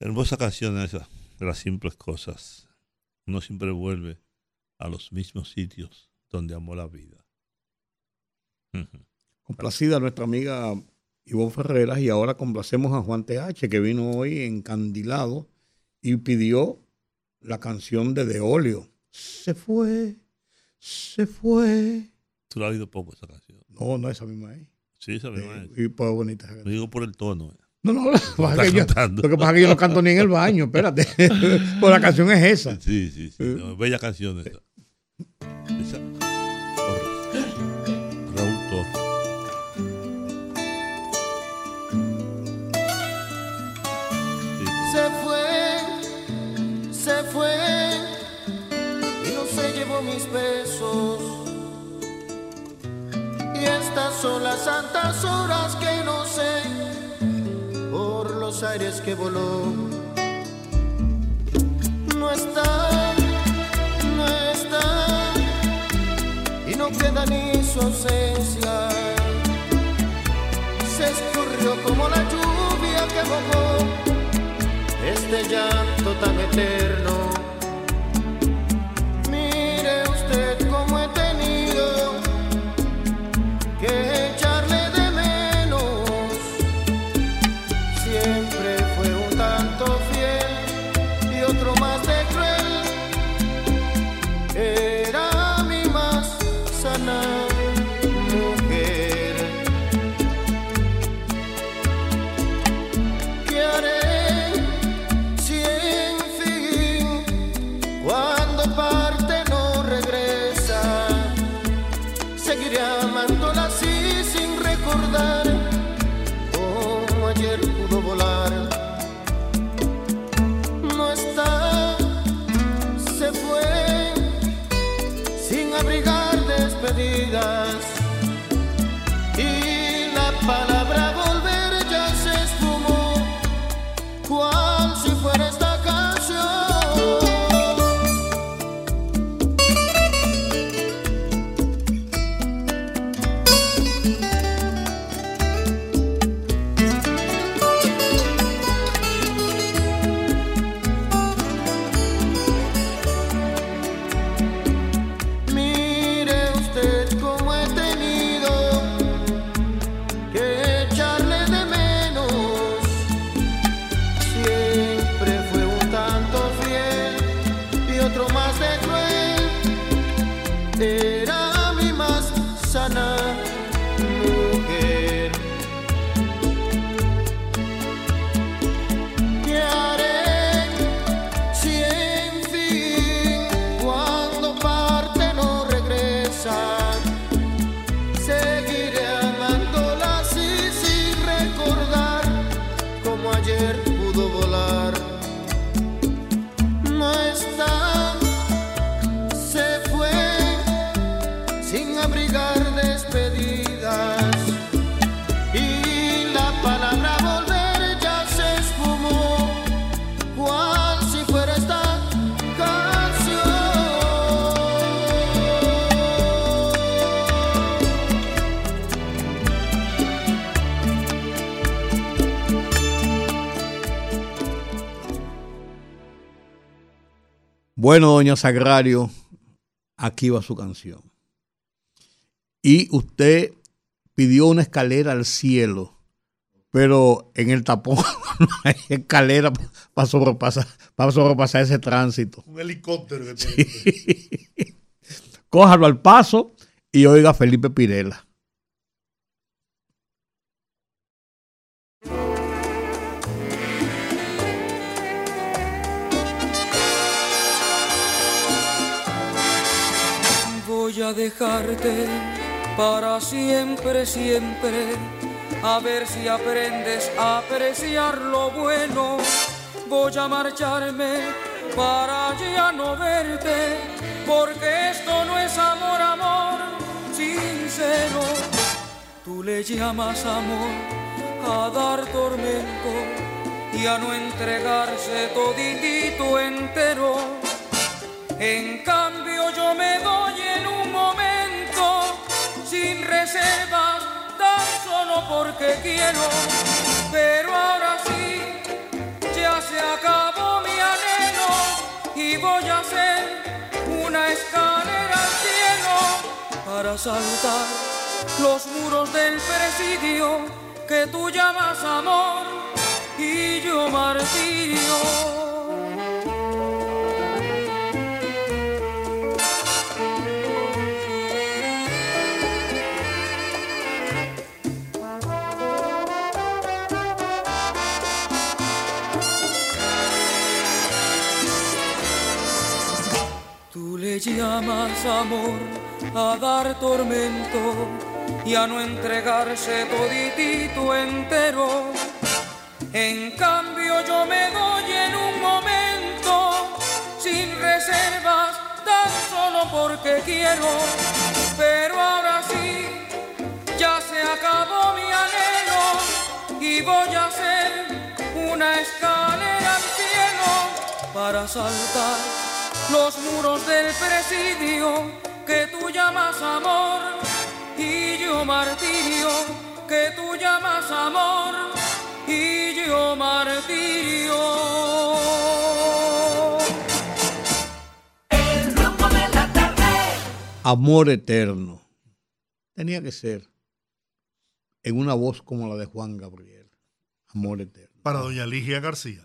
Hermosa canción esa, de las simples cosas. Uno siempre vuelve a los mismos sitios donde amó la vida. Complacida nuestra amiga Ivonne Ferreras y ahora complacemos a Juan TH que vino hoy encandilado y pidió la canción de De Olio. Se fue, se fue. Tú la has oído poco esa canción. No, no esa misma ahí. Sí, esa misma es. Y pues bonita. esa Lo canción. digo por el tono. eh. No, no, lo que pasa que yo- lo que pasa es que yo no canto ni en el baño, espérate. pues la canción es esa. Sí, sí, sí. no, bella canción esa. Esa- Raúl Torres. Se fue, se fue y no se llevó mis besos. Y estas son las santas horas que no sé los aires que voló. No está, no está y no queda ni su ausencia. Se escurrió como la lluvia que mojó este llanto tan eterno. Bueno, doña Sagrario, aquí va su canción. Y usted pidió una escalera al cielo, pero en el tapón no hay escalera para sobrepasar, para sobrepasar ese tránsito. Un helicóptero que tiene. Cójalo al paso y oiga Felipe Pirela. A dejarte para siempre, siempre, a ver si aprendes a apreciar lo bueno. Voy a marcharme para ya no verte, porque esto no es amor, amor sincero. Tú le llamas amor a dar tormento y a no entregarse toditito entero. En cambio yo me doy en un sin reservas, tan solo porque quiero. Pero ahora sí, ya se acabó mi anhelo y voy a hacer una escalera al cielo para saltar los muros del presidio que tú llamas amor y yo martirio. Llamas amor a dar tormento y a no entregarse toditito entero. En cambio yo me doy en un momento sin reservas, tan solo porque quiero. Pero ahora sí, ya se acabó mi anhelo y voy a hacer una escalera al cielo para saltar los muros del presidio que tú llamas amor y yo martirio que tú llamas amor y yo martirio. Amor eterno. Tenía que ser en una voz como la de Juan Gabriel. Amor eterno. Para doña Ligia García.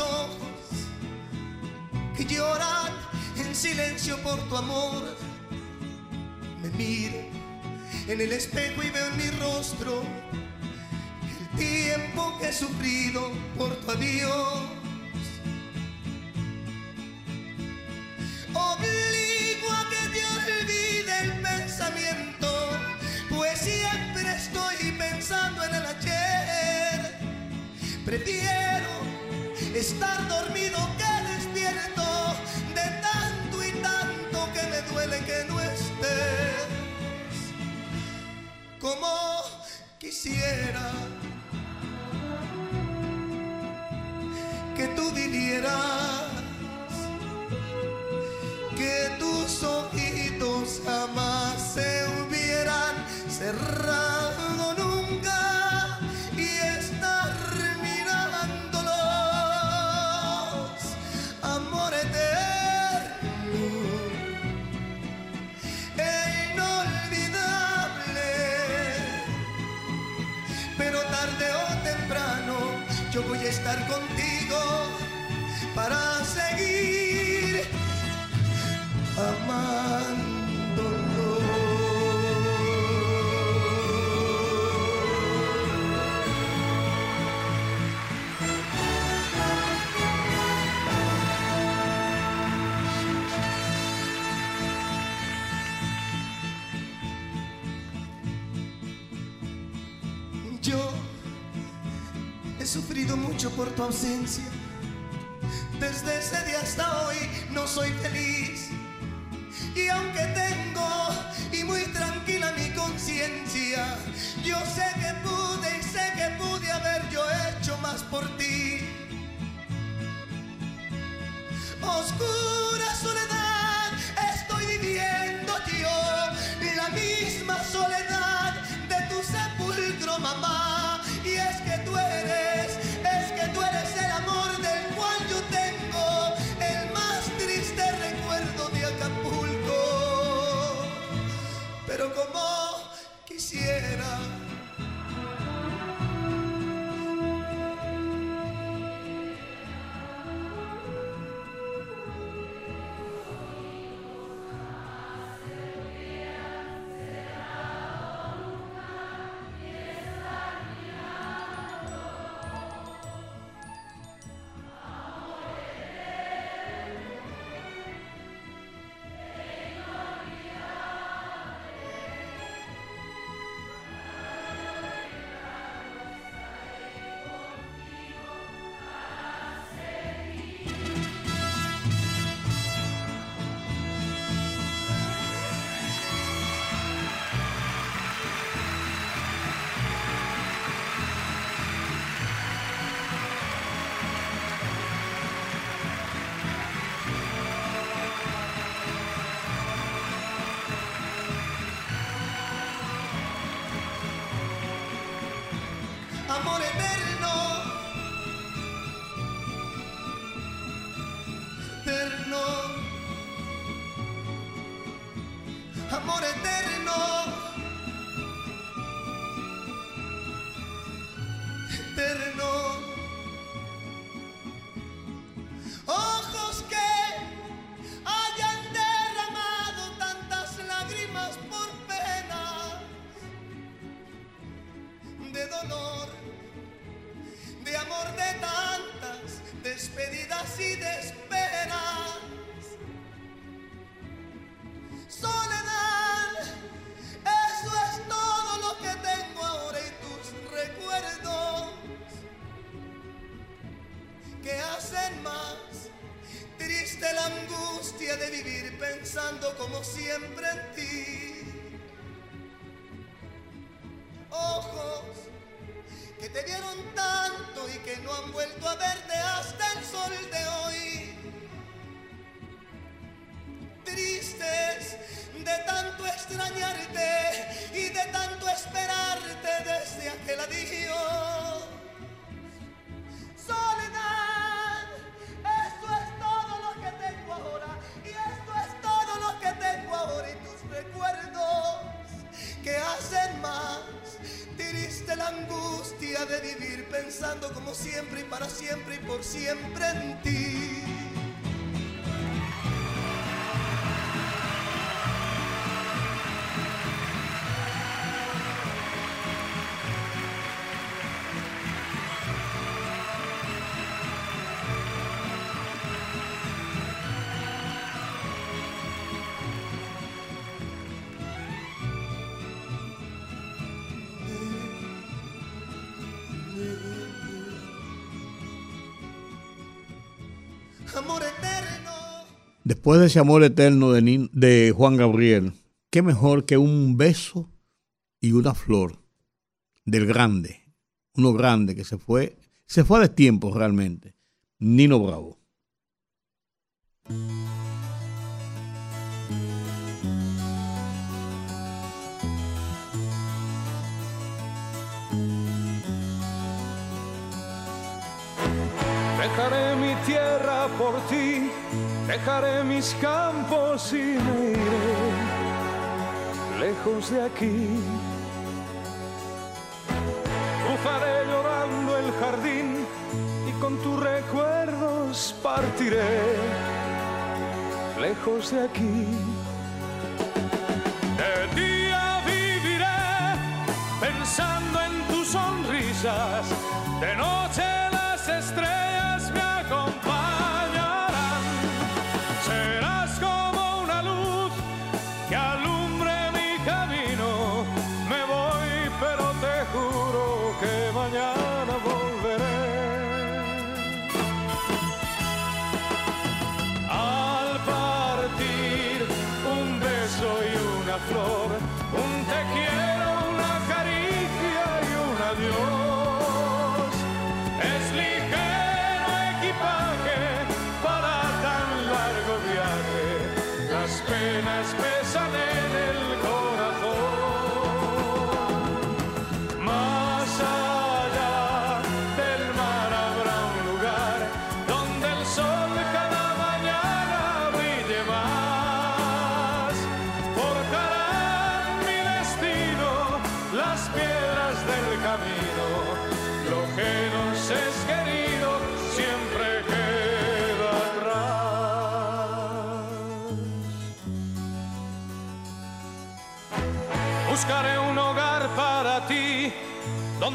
ojos que lloran en silencio por tu amor. Me miro en el espejo y veo en mi rostro el tiempo que he sufrido por tu adiós. quisiera tua ausência Después de ese amor eterno de, de Juan Gabriel, qué mejor que un beso y una flor del grande, uno grande que se fue, se fue de destiempo realmente, Nino Bravo. Dejaré mi tierra por ti, dejaré mis campos y me iré lejos de aquí. Bufaré llorando el jardín y con tus recuerdos partiré lejos de aquí. flor.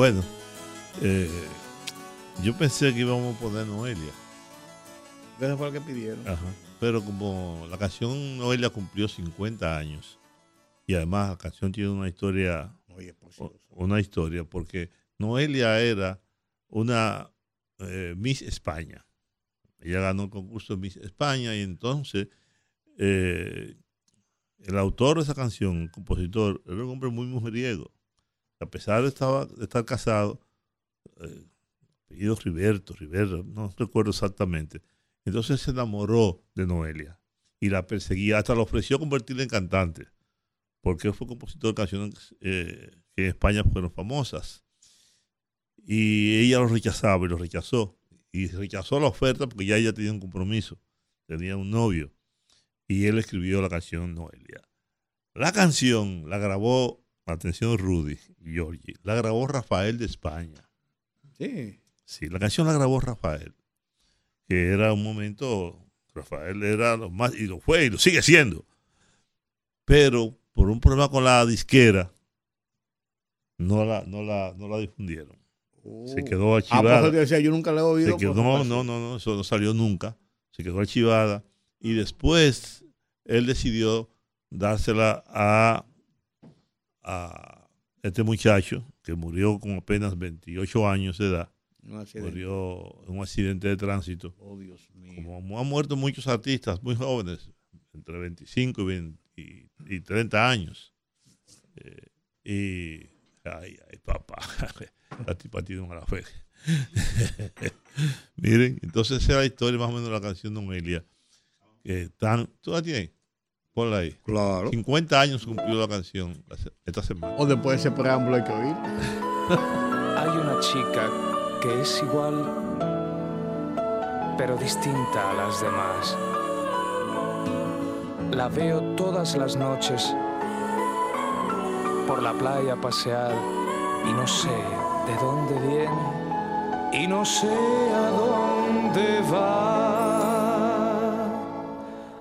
Bueno, eh, yo pensé que íbamos a poner Noelia. Eso fue lo que pidieron. Ajá. Pero como la canción Noelia cumplió 50 años y además la canción tiene una historia, o- una historia porque Noelia era una eh, Miss España. Ella ganó el concurso Miss España y entonces eh, el autor de esa canción, el compositor, era un hombre muy mujeriego. A pesar de, estar casado, eh, apellido Riberto, Rivera, no recuerdo exactamente. Entonces se enamoró de Noelia y la perseguía, hasta le ofreció convertirla en cantante, porque fue compositor de canciones eh, que en España fueron famosas. Y ella lo rechazaba y lo rechazó. Y rechazó la oferta porque ya ella tenía un compromiso, tenía un novio. Y él escribió la canción Noelia. La canción la grabó, atención Rudy y Georgie, la grabó Rafael de España. Sí. Sí, la canción la grabó Rafael, que era un momento, Rafael era lo más, y lo fue y lo sigue siendo. Pero por un problema con la disquera, no la, no la, no la difundieron. Se quedó Ah, archivada. decía, yo nunca la he oído. Se quedó- por no, no, no, no, eso no salió nunca. Se quedó archivada. Y después él decidió dársela a, a este muchacho que murió con apenas 28 años de edad. Un. Murió en un accidente de tránsito. Oh, Dios mío. Como han muerto muchos artistas muy jóvenes, entre 25 y, 20 y- y 30 años. Eh, y, ay, ay, papá, la tipa tiene una mala fe. Miren, entonces esa es la historia más o menos de la canción de Noelia. Que tan, ¿Tú la tienes? Ponla ahí. Claro. 50 años cumplió la canción esta semana. O después de ese preámbulo hay que oír. Hay una chica que es igual, pero distinta a las demás. La veo todas las noches por la playa pasear y no sé de dónde viene y no sé a dónde va.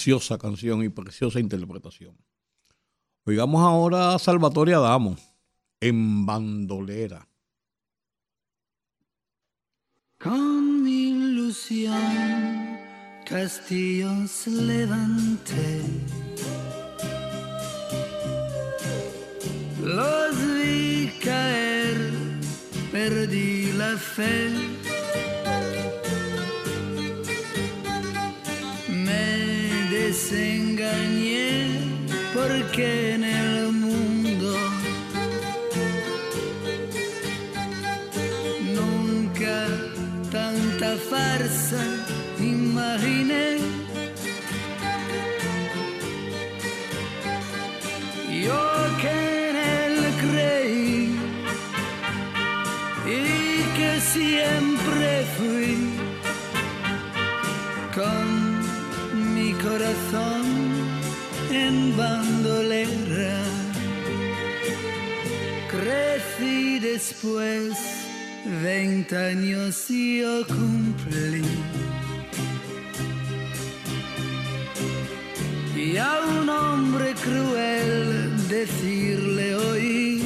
Preciosa canción y preciosa interpretación. Oigamos ahora a Salvatore Adamo en bandolera. Con ilusión castillos levanté. Los vi caer, perdí la fe. Desengañé porque en el mundo nunca tanta farsa imaginé. Yo que en él creí y que siempre fui corazón en bandolera. Crecí después, veinte años yo cumplí. Y a un hombre cruel decirle hoy,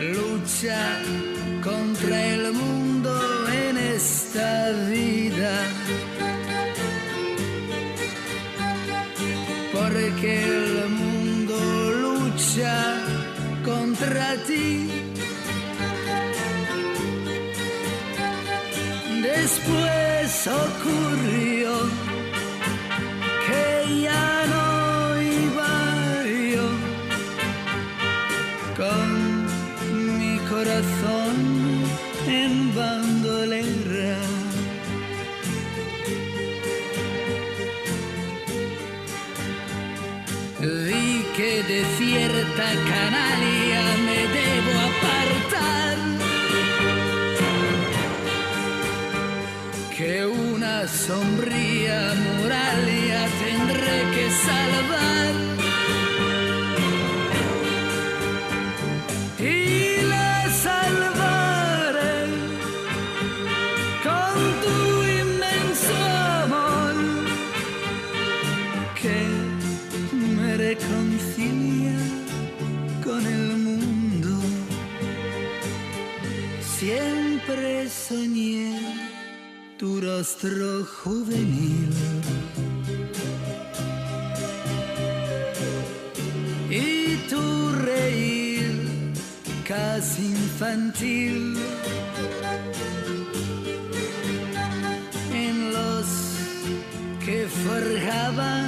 lucha Después ocurrió que ya no iba yo con mi corazón en bandolera. Vi que de cierta canalia sombría muralla tendré que salvar. Rostro juvenil. Y tu reír casi infantil. En los que forjaban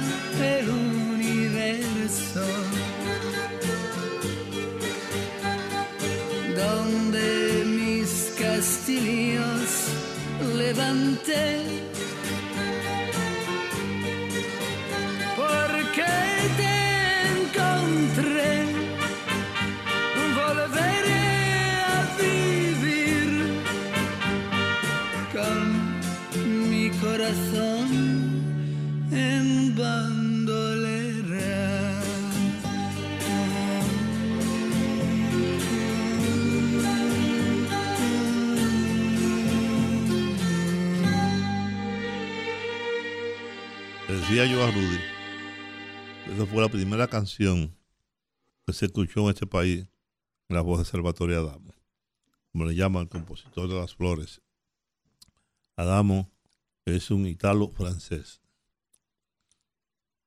Yo a Rudy, esa fue la primera canción que se escuchó en este país en la voz de Salvatore Adamo, como le llama el compositor de las flores. Adamo es un italo francés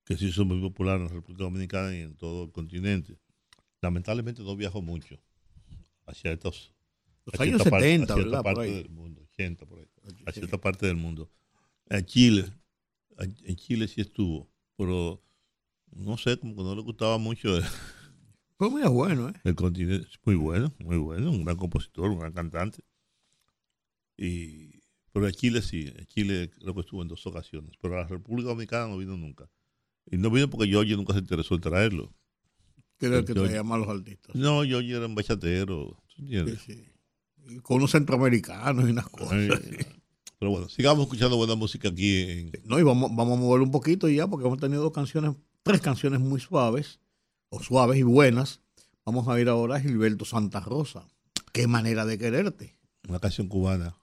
que se hizo muy popular en la República Dominicana y en todo el continente. Lamentablemente no viajó mucho hacia estos Los hacia años esta parte- 70, hacia ¿verdad? esta parte del mundo, 80 por ahí, hacia esta parte del mundo. En Chile, en en Chile sí estuvo, pero no sé, como que no le gustaba mucho el, Fue muy bueno, ¿eh? el continente. Muy bueno, muy bueno, un gran compositor, un gran cantante. Y, pero a Chile sí, a Chile creo que estuvo en dos ocasiones, pero a la República Dominicana no vino nunca. Y no vino porque Georgie nunca se interesó en traerlo. El que traía más los artistas. No, Georgie era un bachatero. ¿tú entiendes? Y Con unos centroamericanos y unas cosas. Ay, Pero bueno, sigamos escuchando buena música aquí en, No, y vamos, vamos a mover un poquito ya, porque hemos tenido dos canciones, tres canciones muy suaves, o suaves y buenas. Vamos a ir ahora a Gilberto Santa Rosa. Qué manera de quererte. una canción cubana.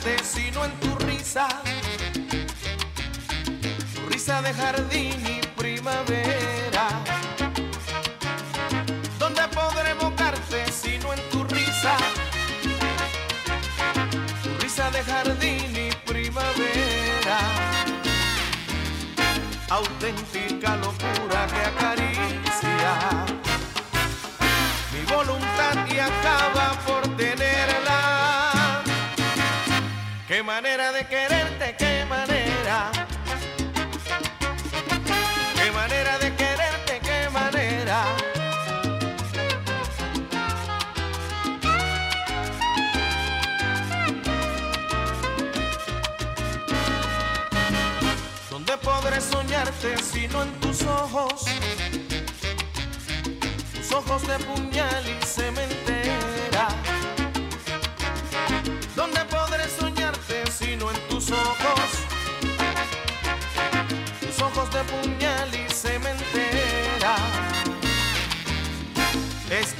arte, sino en tu risa, tu risa de jardín y primavera. de quererte, qué manera. Qué manera de quererte, qué manera. ¿Dónde podré soñarte si no en tus ojos? Tus ojos de puñal y cemento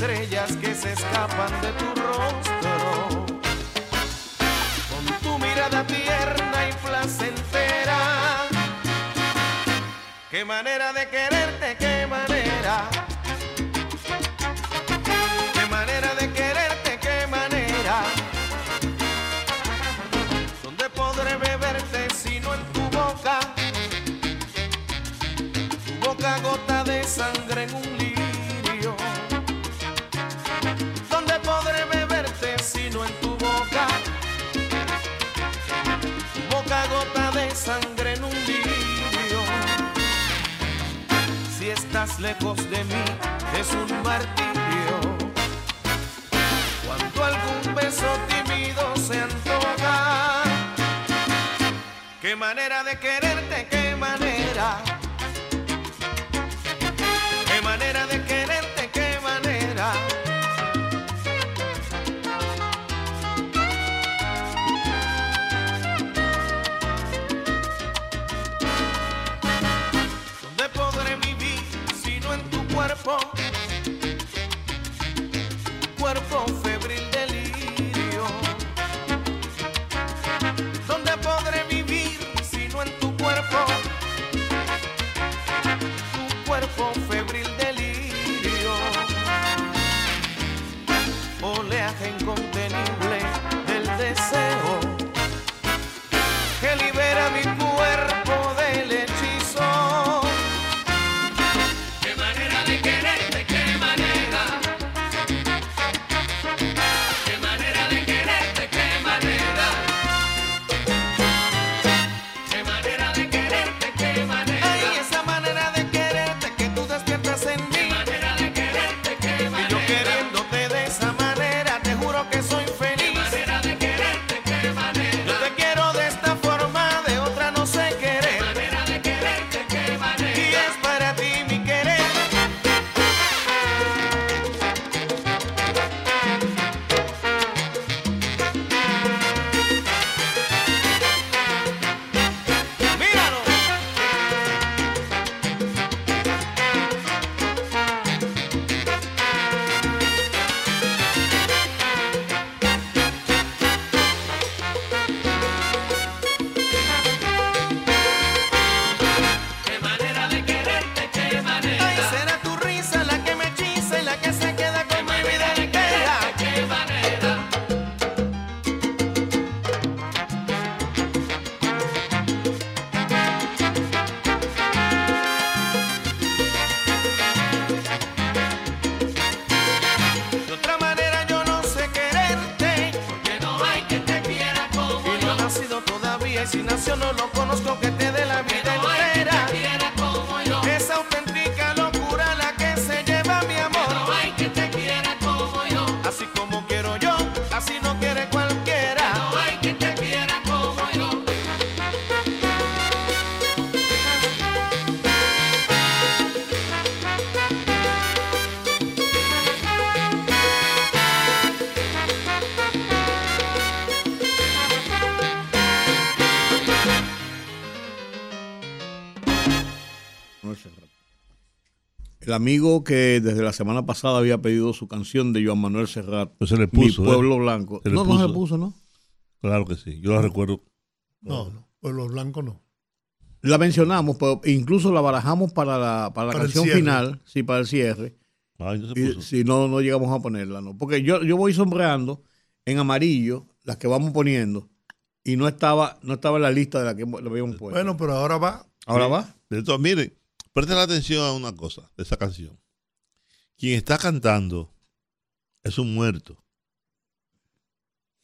estrellas que se escapan de tu rostro. Con tu mirada tierna y placentera, qué manera de querer estás lejos de mí es un martirio. Cuando algún beso tímido se antoja, qué manera de quererte. El amigo que desde la semana pasada había pedido su canción de Joan Manuel Serrat. Pues se le puso. Mi Pueblo. Blanco. No, no se le puso, ¿no? Claro que sí. Yo la recuerdo. No, no. Pueblo Blanco no. La mencionamos, pero incluso la barajamos para la, para la canción final, sí, para el cierre. Ah, no se puso. Si no, no llegamos a ponerla, ¿no? Porque yo, yo voy sombreando en amarillo las que vamos poniendo y no estaba, no estaba en la lista de la que lo habíamos puesto. Bueno, pero ahora va. Ahora sí. va. Entonces, miren, presten atención a una cosa de esa canción. Quien está cantando es un muerto.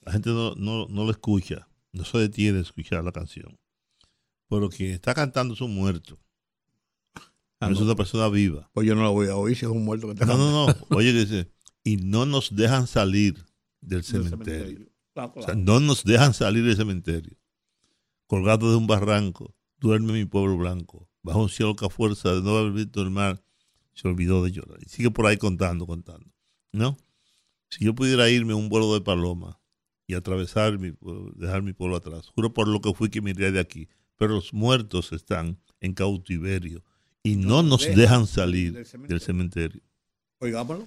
La gente no, no, no lo escucha, no se detiene a escuchar la canción. Pero quien está cantando es un muerto. Ah, no es no. una persona viva. Pues yo no la voy a oír si es un muerto que está No, no, cantando. no. Oye, dice, y no nos dejan salir del cementerio. Claro, O sea, claro. no nos dejan salir del cementerio. Colgado de un barranco, duerme mi pueblo blanco. Bajo un cielo que a fuerza de no haber visto el mar, se olvidó de llorar. Y sigue por ahí contando, contando. ¿No? Si yo pudiera irme a un vuelo de paloma y atravesar mi dejar mi pueblo atrás, juro por lo que fui que me iría de aquí. Pero los muertos están en cautiverio y no nos dejan salir del cementerio. Oigámoslo.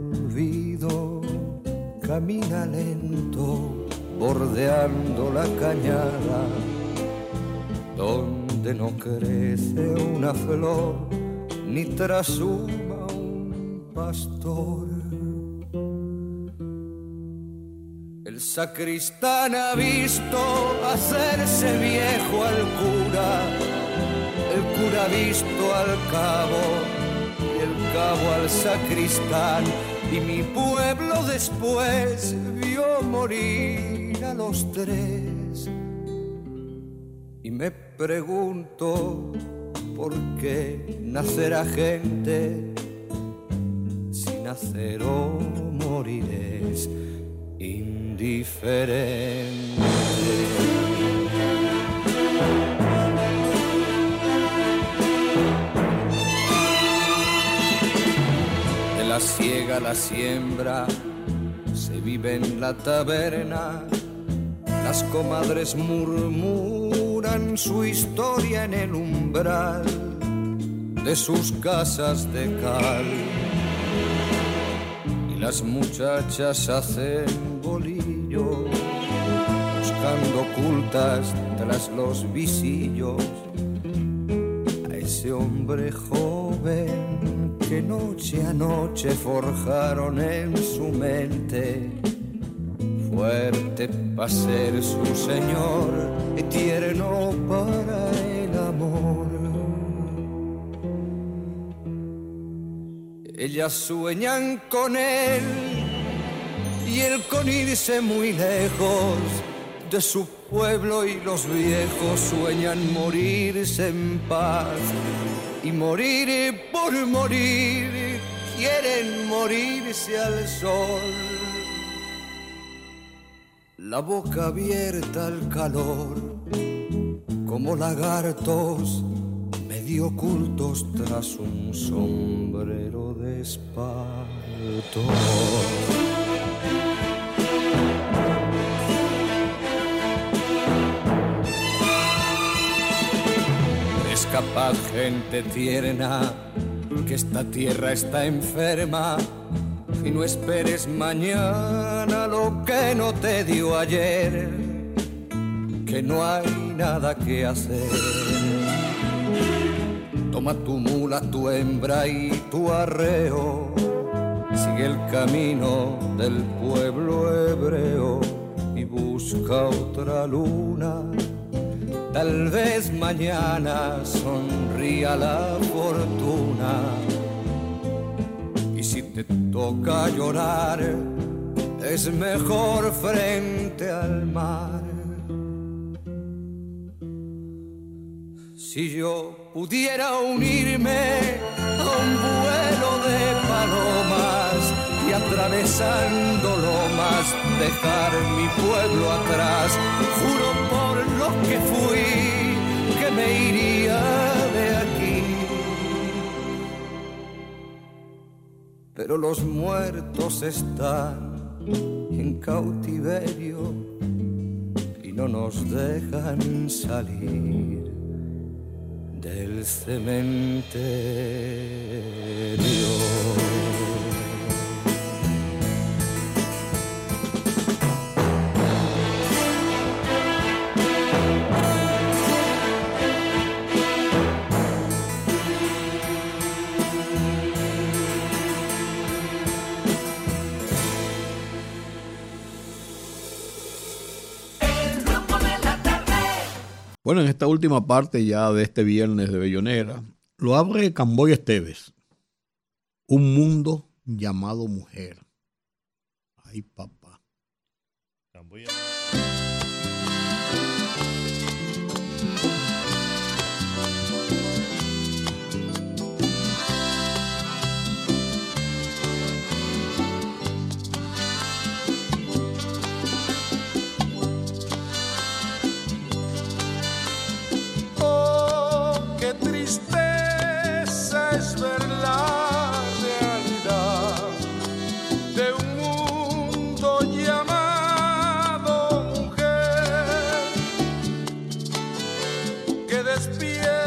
camina lento, bordeando la cañada, donde no crece una flor, ni trasuma un pastor. El sacristán ha visto hacerse viejo al cura, el cura ha visto al cabo y el cabo al sacristán y mi pueblo después vio morir a los tres. Y me pregunto por qué nacerá gente si nacer o morir es indiferente. La siega a la siembra se vive en la taberna. Las comadres murmuran su historia en el umbral de sus casas de cal. Y las muchachas hacen bolillo, buscando ocultas tras los visillos a ese hombre joven que noche a noche forjaron en su mente. Fuerte para ser su señor, y tierno para el amor. Ellas sueñan con él y él con irse muy lejos de su pueblo y los viejos sueñan morirse en paz y morir por morir quieren morirse al sol. La boca abierta al calor como lagartos medio ocultos tras un sombrero de espanto. Capaz gente tierna que esta tierra está enferma y no esperes mañana lo que no te dio ayer, que no hay nada que hacer. Toma tu mula, tu hembra y tu arreo. Sigue el camino del pueblo hebreo y busca otra luna. Tal vez mañana sonría la fortuna. Y si te toca llorar, es mejor frente al mar. Si yo pudiera unirme a un vuelo de palomas y atravesando lomas dejar mi pueblo atrás, juro lo que fui, que me iría de aquí. Pero los muertos están en cautiverio y no nos dejan salir del cementerio. Bueno, en esta última parte ya de este viernes de Bellonera, lo abre Camboy Esteves. Un mundo llamado mujer. Ay, papá. Camboya. pies.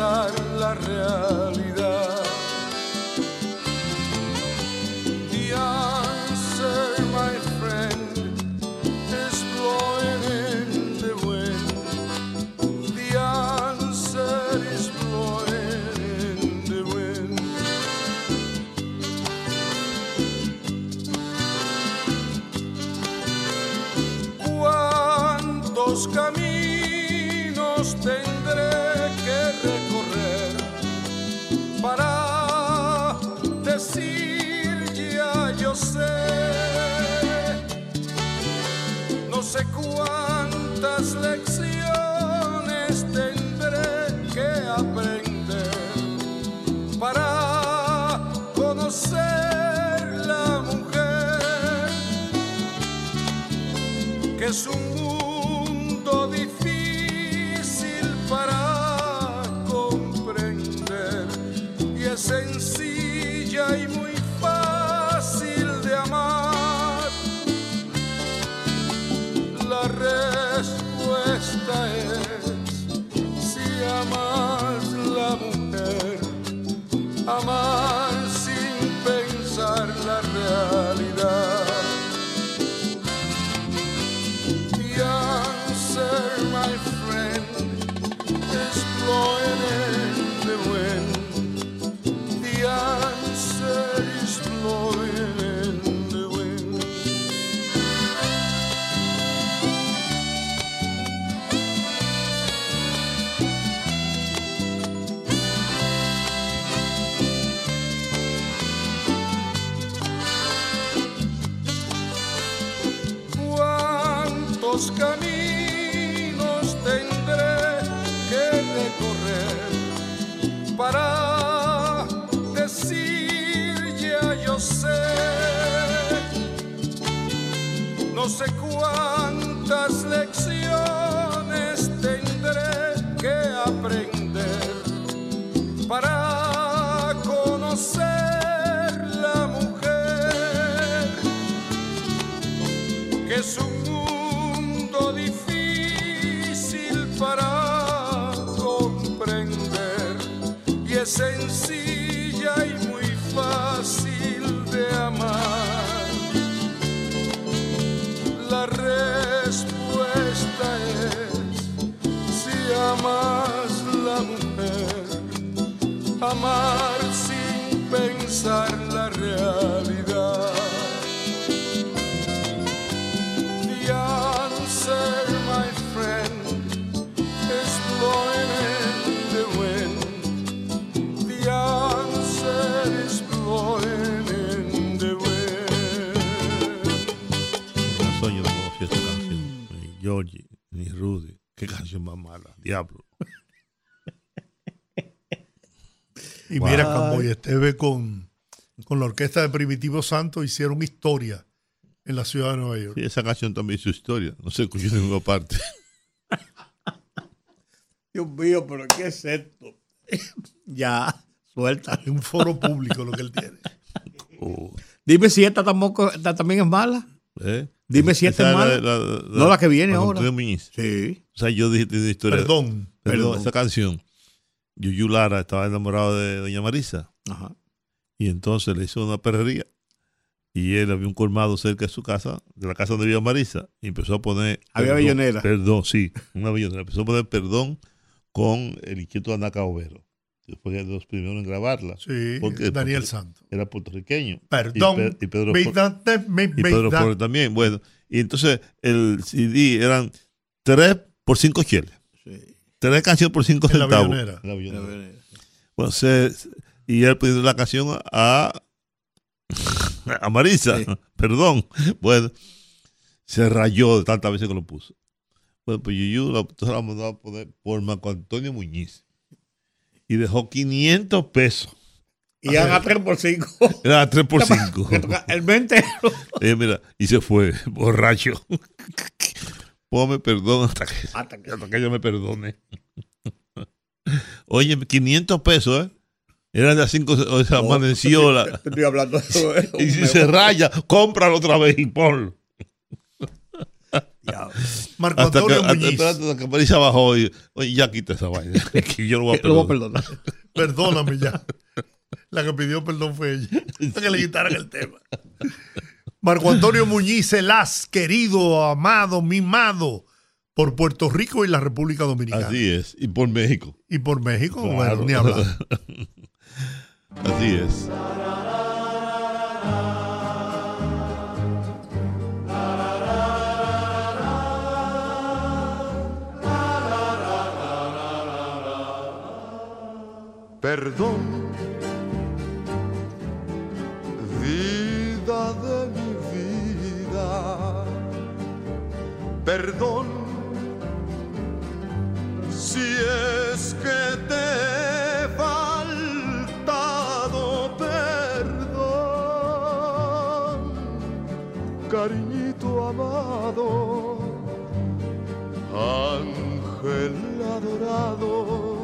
side. Amar sin pensar la realidad. The answer, my friend, is blowing in the wind. The answer is blowing in the wind. razón yo no conocía esa canción. Ni Georgie, ni Rudy. Qué canción más mala. Diablo. Y mira, Wow. Camboy Esteve con, con la orquesta de Primitivo Santo hicieron historia en la ciudad de Nueva York. Sí, esa canción también hizo historia. No se escuchó en ninguna parte. Dios mío, pero ¿qué es esto? ya, suelta. un foro público lo que él tiene. Dime si esta tampoco esta también es mala. ¿Eh? Dime si esta es mala. la- la- no la que viene ahora. Sí. O sea, yo dije una historia. Perdón. Perdón, Perdón. esa canción. Yuyu Lara estaba enamorado de Doña Marisa. Ajá. Y entonces le hizo una perrería. Y él había un colmado cerca de su casa, de la casa donde vivía Marisa. Y empezó a poner. Había perdón, bellonera. Perdón, sí, una bellonera. Empezó a poner perdón con el inquieto Anaca Overo. Fue de los primeros en grabarla. Sí, Porque- Daniel Santos. Era puertorriqueño. Perdón, Y, Pe- y Pedro y Pedro. Flores también. Bueno, y entonces el CD eran tres por cinco cheles. Tres canciones por cinco En la centavos. Bellonera. En la Bellonera. Bueno, se- y él pidió la canción a, a Marisa. Perdón. Bueno, se rayó de tantas veces que lo puso. Bueno, pues Yuyu la, la mandó a poner por Marco Antonio Muñiz. Y dejó 500 pesos. Y haga 3 por 5. Era 3 por 5. El 20. Eh, mira, y se fue, borracho. Póngame perdón hasta que, Hasta que- hasta que ella me perdone. Oye, 500 pesos, ¿eh? Era de las 5, o sea, No, amaneció la. te estoy hablando de eso. Y si se raya, cómpralo otra vez y ponlo. Marco Hasta que, Antonio hasta, Muñiz. espérate, hasta que bajó y, oye, ya quita esa vaina. que yo lo voy a Lo voy a perdonar. Perdóname ya. La que pidió perdón fue ella. Para que le quitaran el tema. Marco Antonio Muñiz, el as querido, amado, mimado por Puerto Rico y la República Dominicana. Así es, y por México. Y por México, Claro. bueno, ni hablar. Así es. Perdón, Perdón, si es que te he faltado perdón, cariñito amado, ángel adorado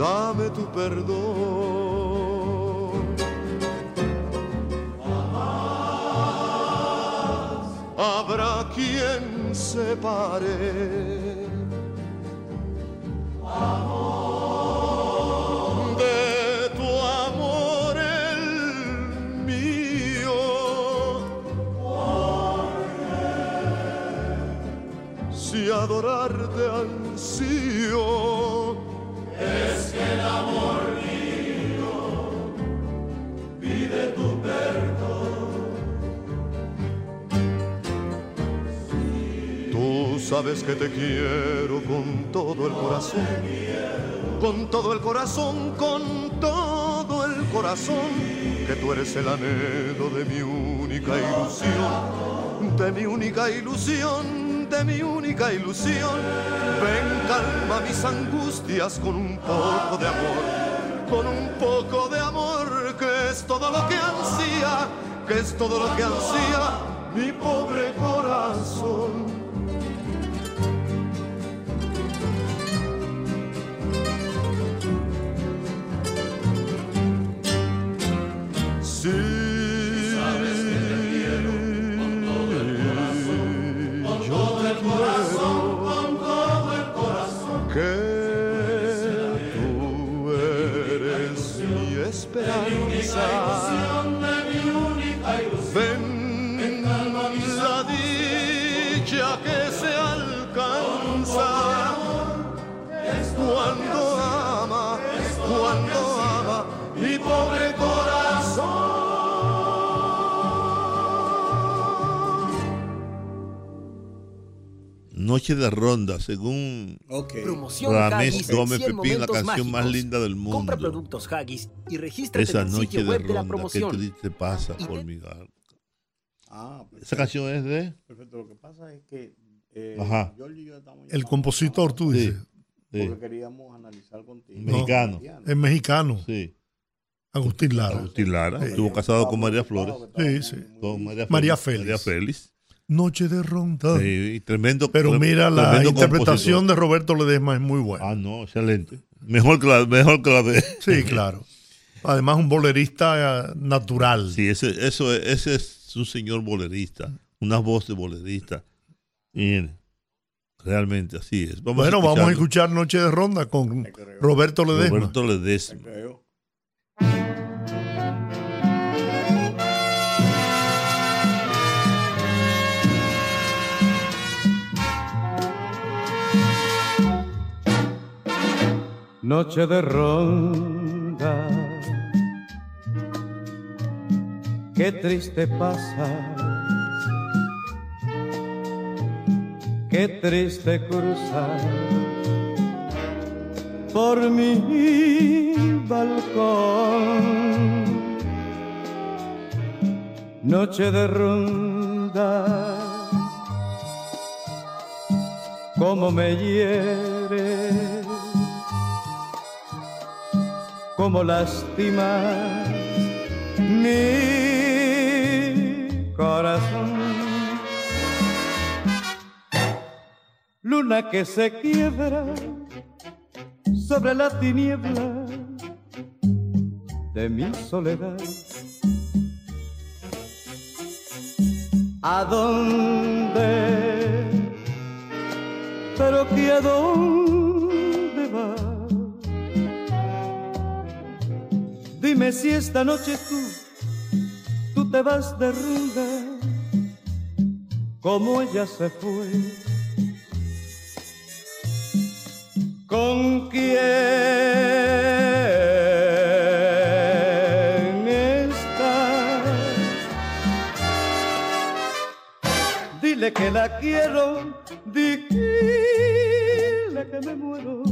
dame tu perdón. Quien sabes que te quiero con todo el corazón, con todo el corazón, con todo el corazón, que tú eres el anhelo de mi única ilusión, de mi única ilusión, de mi única ilusión. Ven, calma mis angustias con un poco de amor, con un poco de amor, que es todo lo que ansía, que es todo lo que ansía mi pobre corazón. Noche de Ronda, según Promoción Ramés Gómez 100 Pepín, la canción más mágicos. linda del Compra mundo. productos Haggis y regístrate Esa en el noche sitio de web de la ronda, qué promoción. triste pasa por mi gar- Ah, Esa canción es de. Perfecto, lo que pasa es que eh, Ajá. Giorgio y yo estamos El compositor, tú dices. Sí. porque queríamos analizar contigo. Mexicano. Es mexicano. Sí. Agustín Lara. Agustín Lara. Sí. Estuvo casado con María Flores. Sí, sí. Con María, María Félix. María Félix. Noche de ronda. Sí, tremendo. Pero mira, la interpretación compositor. de Roberto Ledesma es muy buena. Ah, no, excelente. Mejor que la, mejor que la de. Sí, claro. Además, un bolerista eh, natural. Sí, ese, eso, es- ese es un señor bolerista. Una voz de bolerista. Miren, realmente así es. bueno, vamos a escuchar Noche de Ronda con Roberto Ledesma. Roberto Ledesma. Noche de ronda, qué triste pasa, qué triste cruzar por mi balcón. Noche de ronda, como me hiere como lastimas mi corazón. Luna que se quiebra sobre la tiniebla de mi soledad. ¿A dónde? Pero que a dónde va? Dime si esta noche tú, tú te vas de rumba, como ella se fue. ¿Con quién está? Dile que la quiero, dile que me muero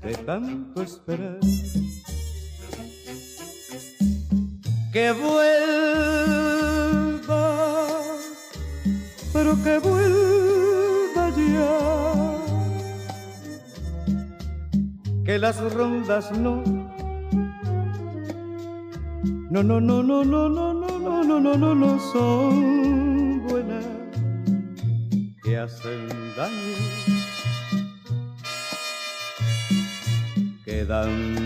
de tanto esperar. Que vuelva, pero que vuelva ya. Que las rondas no, no, no, no, no, no, no, no, no, no, no, no, no son buenas, que hacen daño, que dan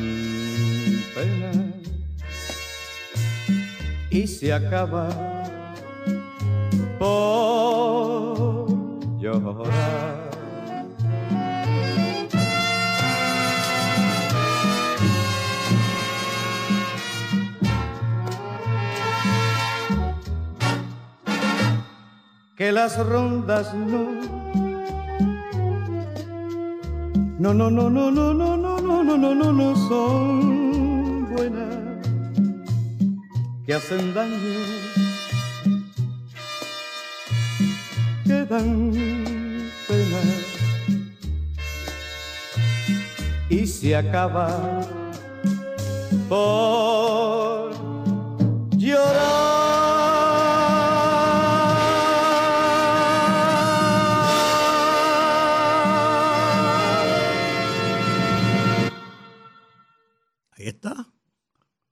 pena y se acaba por llorar. Que las rondas no, no, no, no, no, no, no, no, no, no, no, no, son buenas que hacen daño, que dan pena. Y se acaba por Ahí está.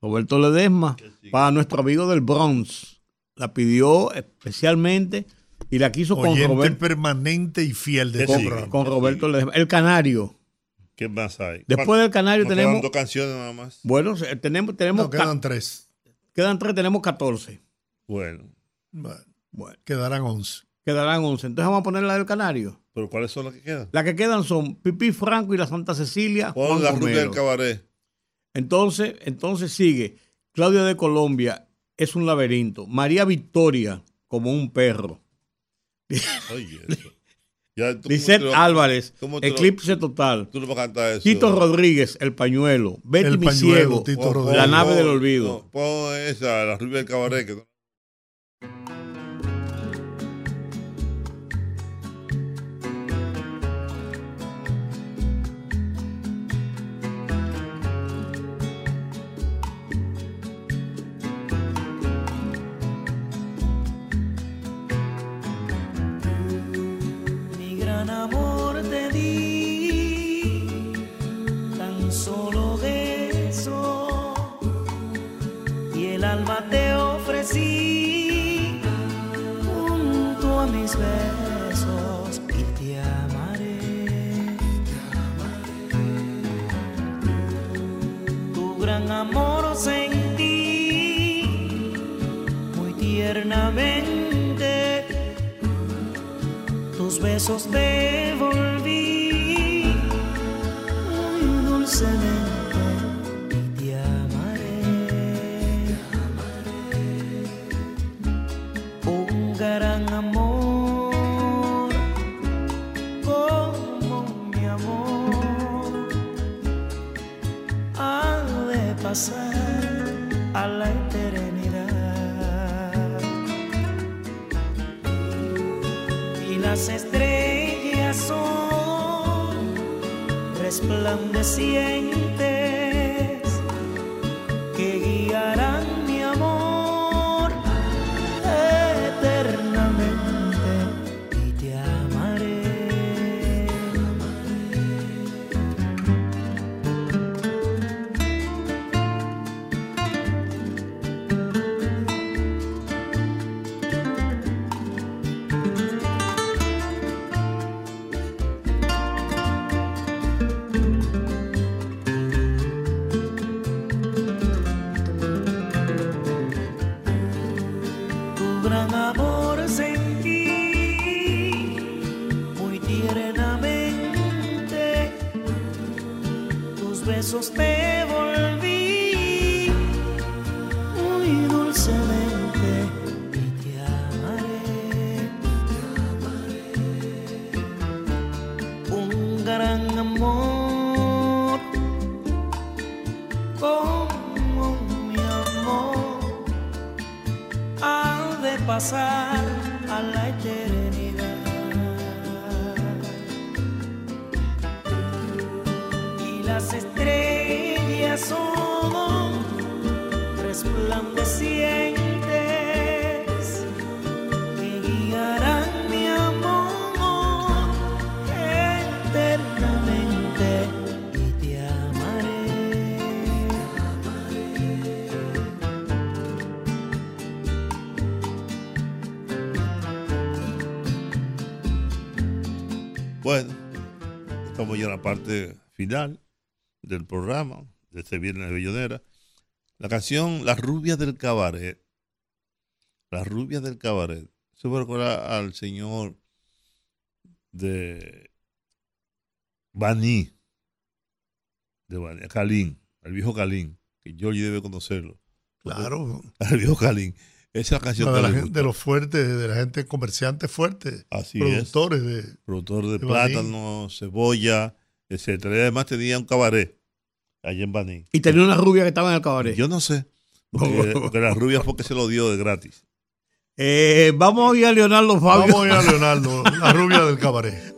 Roberto Ledesma, para nuestro amigo del Bronx. La pidió especialmente y la quiso con Oyente Roberto, permanente y fiel de con, este con Roberto. El Canario. ¿Qué más hay? Después del Canario Nos tenemos- quedan dos canciones nada más. Bueno, tenemos, tenemos No, quedan tres. Quedan tres, tenemos 14. Bueno. Bueno, quedarán 11. Quedarán 11. Entonces vamos a poner la del Canario. ¿Pero cuáles son las que quedan? Las que quedan son Pipí Franco y la Santa Cecilia. Pon Juan la Romero. del cabaret. Entonces, entonces sigue Claudia de Colombia, es un laberinto. María Victoria, como un perro. Oye, eso. Ya, ¿tú cómo Lisette te lo- Álvarez, lo- Eclipse Total. Tú no vas a cantar eso. Tito Rodríguez, El Pañuelo. Betty El Mi Pañuelo, Ciego, Tito Pon- Rodríguez. La Nave del Olvido. no, Pon esa, la rubia del cabaret. Que... Besos devolví volan de cien. Bueno, estamos ya en la parte final del programa de este Viernes de Bellonera. La canción La rubia del cabaret. La rubia del cabaret. Eso me recuerda al señor de Baní. De Baní, Calín, al viejo Calín, que Georgie debe conocerlo. Claro. Al viejo Calín. Esa es la canción de, la gente- de los fuertes, de la gente comerciante fuerte. Así productores de. productor de, de Baní. plátano, cebolla, etcétera. Y además tenía un cabaret allá en Baní. Y tenía una rubia que estaba en el cabaret. Yo no sé. Porque, porque la rubia fue que se lo dio de gratis. Eh, vamos a ir a Leonardo Fabio. Vamos a ir a Leonardo, la rubia del cabaret.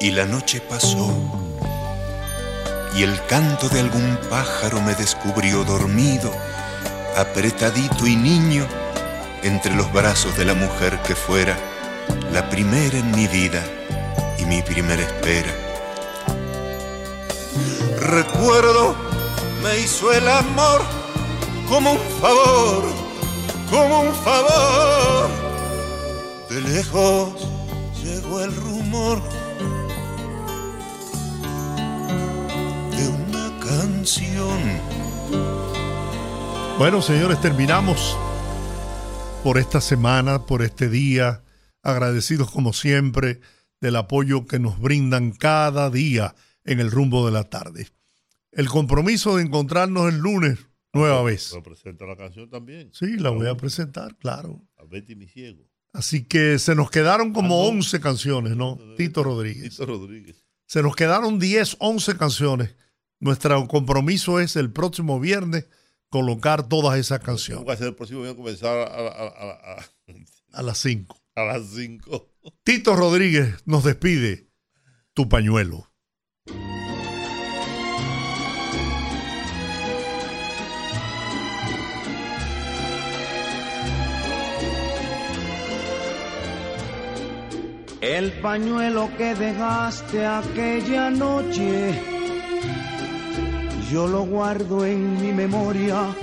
Y la noche pasó y el canto de algún pájaro me descubrió dormido, apretadito y niño, entre los brazos de la mujer que fuera la primera en mi vida y mi primera espera. Recuerdo me hizo el amor como un favor, como un favor. De lejos llegó el rumor canción. Bueno, señores, terminamos por esta semana, por este día, agradecidos como siempre del apoyo que nos brindan cada día en el rumbo de la tarde. El compromiso de encontrarnos el lunes nueva vez. Presenta la canción también. Sí, la voy a presentar, claro. A Betty mi ciego. Así que se nos quedaron como 11 canciones, ¿no? Tito Rodríguez. Tito Rodríguez. Se nos quedaron 10, 11 canciones. Nuestro compromiso es el próximo viernes colocar todas esas canciones. ¿Cómo va a ser el próximo día comenzar a, a, a, a, a las 5. a las 5? Tito Rodríguez nos despide. Tu pañuelo. El pañuelo que dejaste aquella noche, yo lo guardo en mi memoria,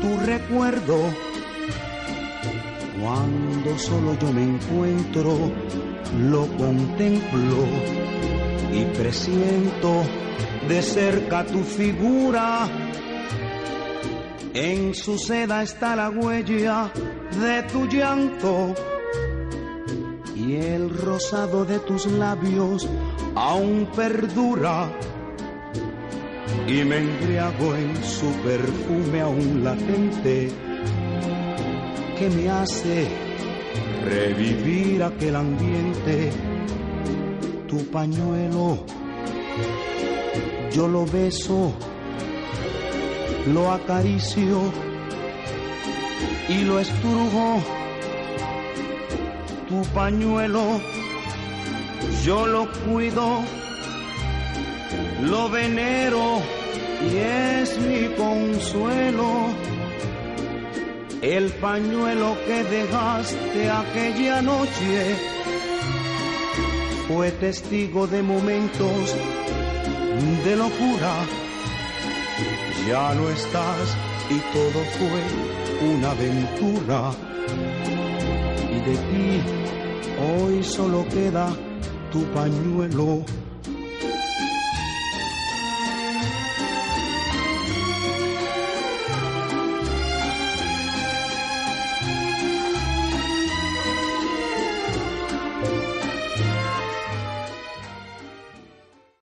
tu recuerdo. Cuando solo yo me encuentro, lo contemplo y presiento de cerca tu figura. En su seda está la huella de tu llanto y el rosado de tus labios aún perdura y me embriago en su perfume aún latente que me hace revivir aquel ambiente. Tu pañuelo yo lo beso lo acaricio y lo estrujo tu pañuelo, yo lo cuido, lo venero y es mi consuelo. El pañuelo que dejaste aquella noche fue testigo de momentos de locura. Ya no estás y todo fue una aventura y de ti hoy solo queda tu pañuelo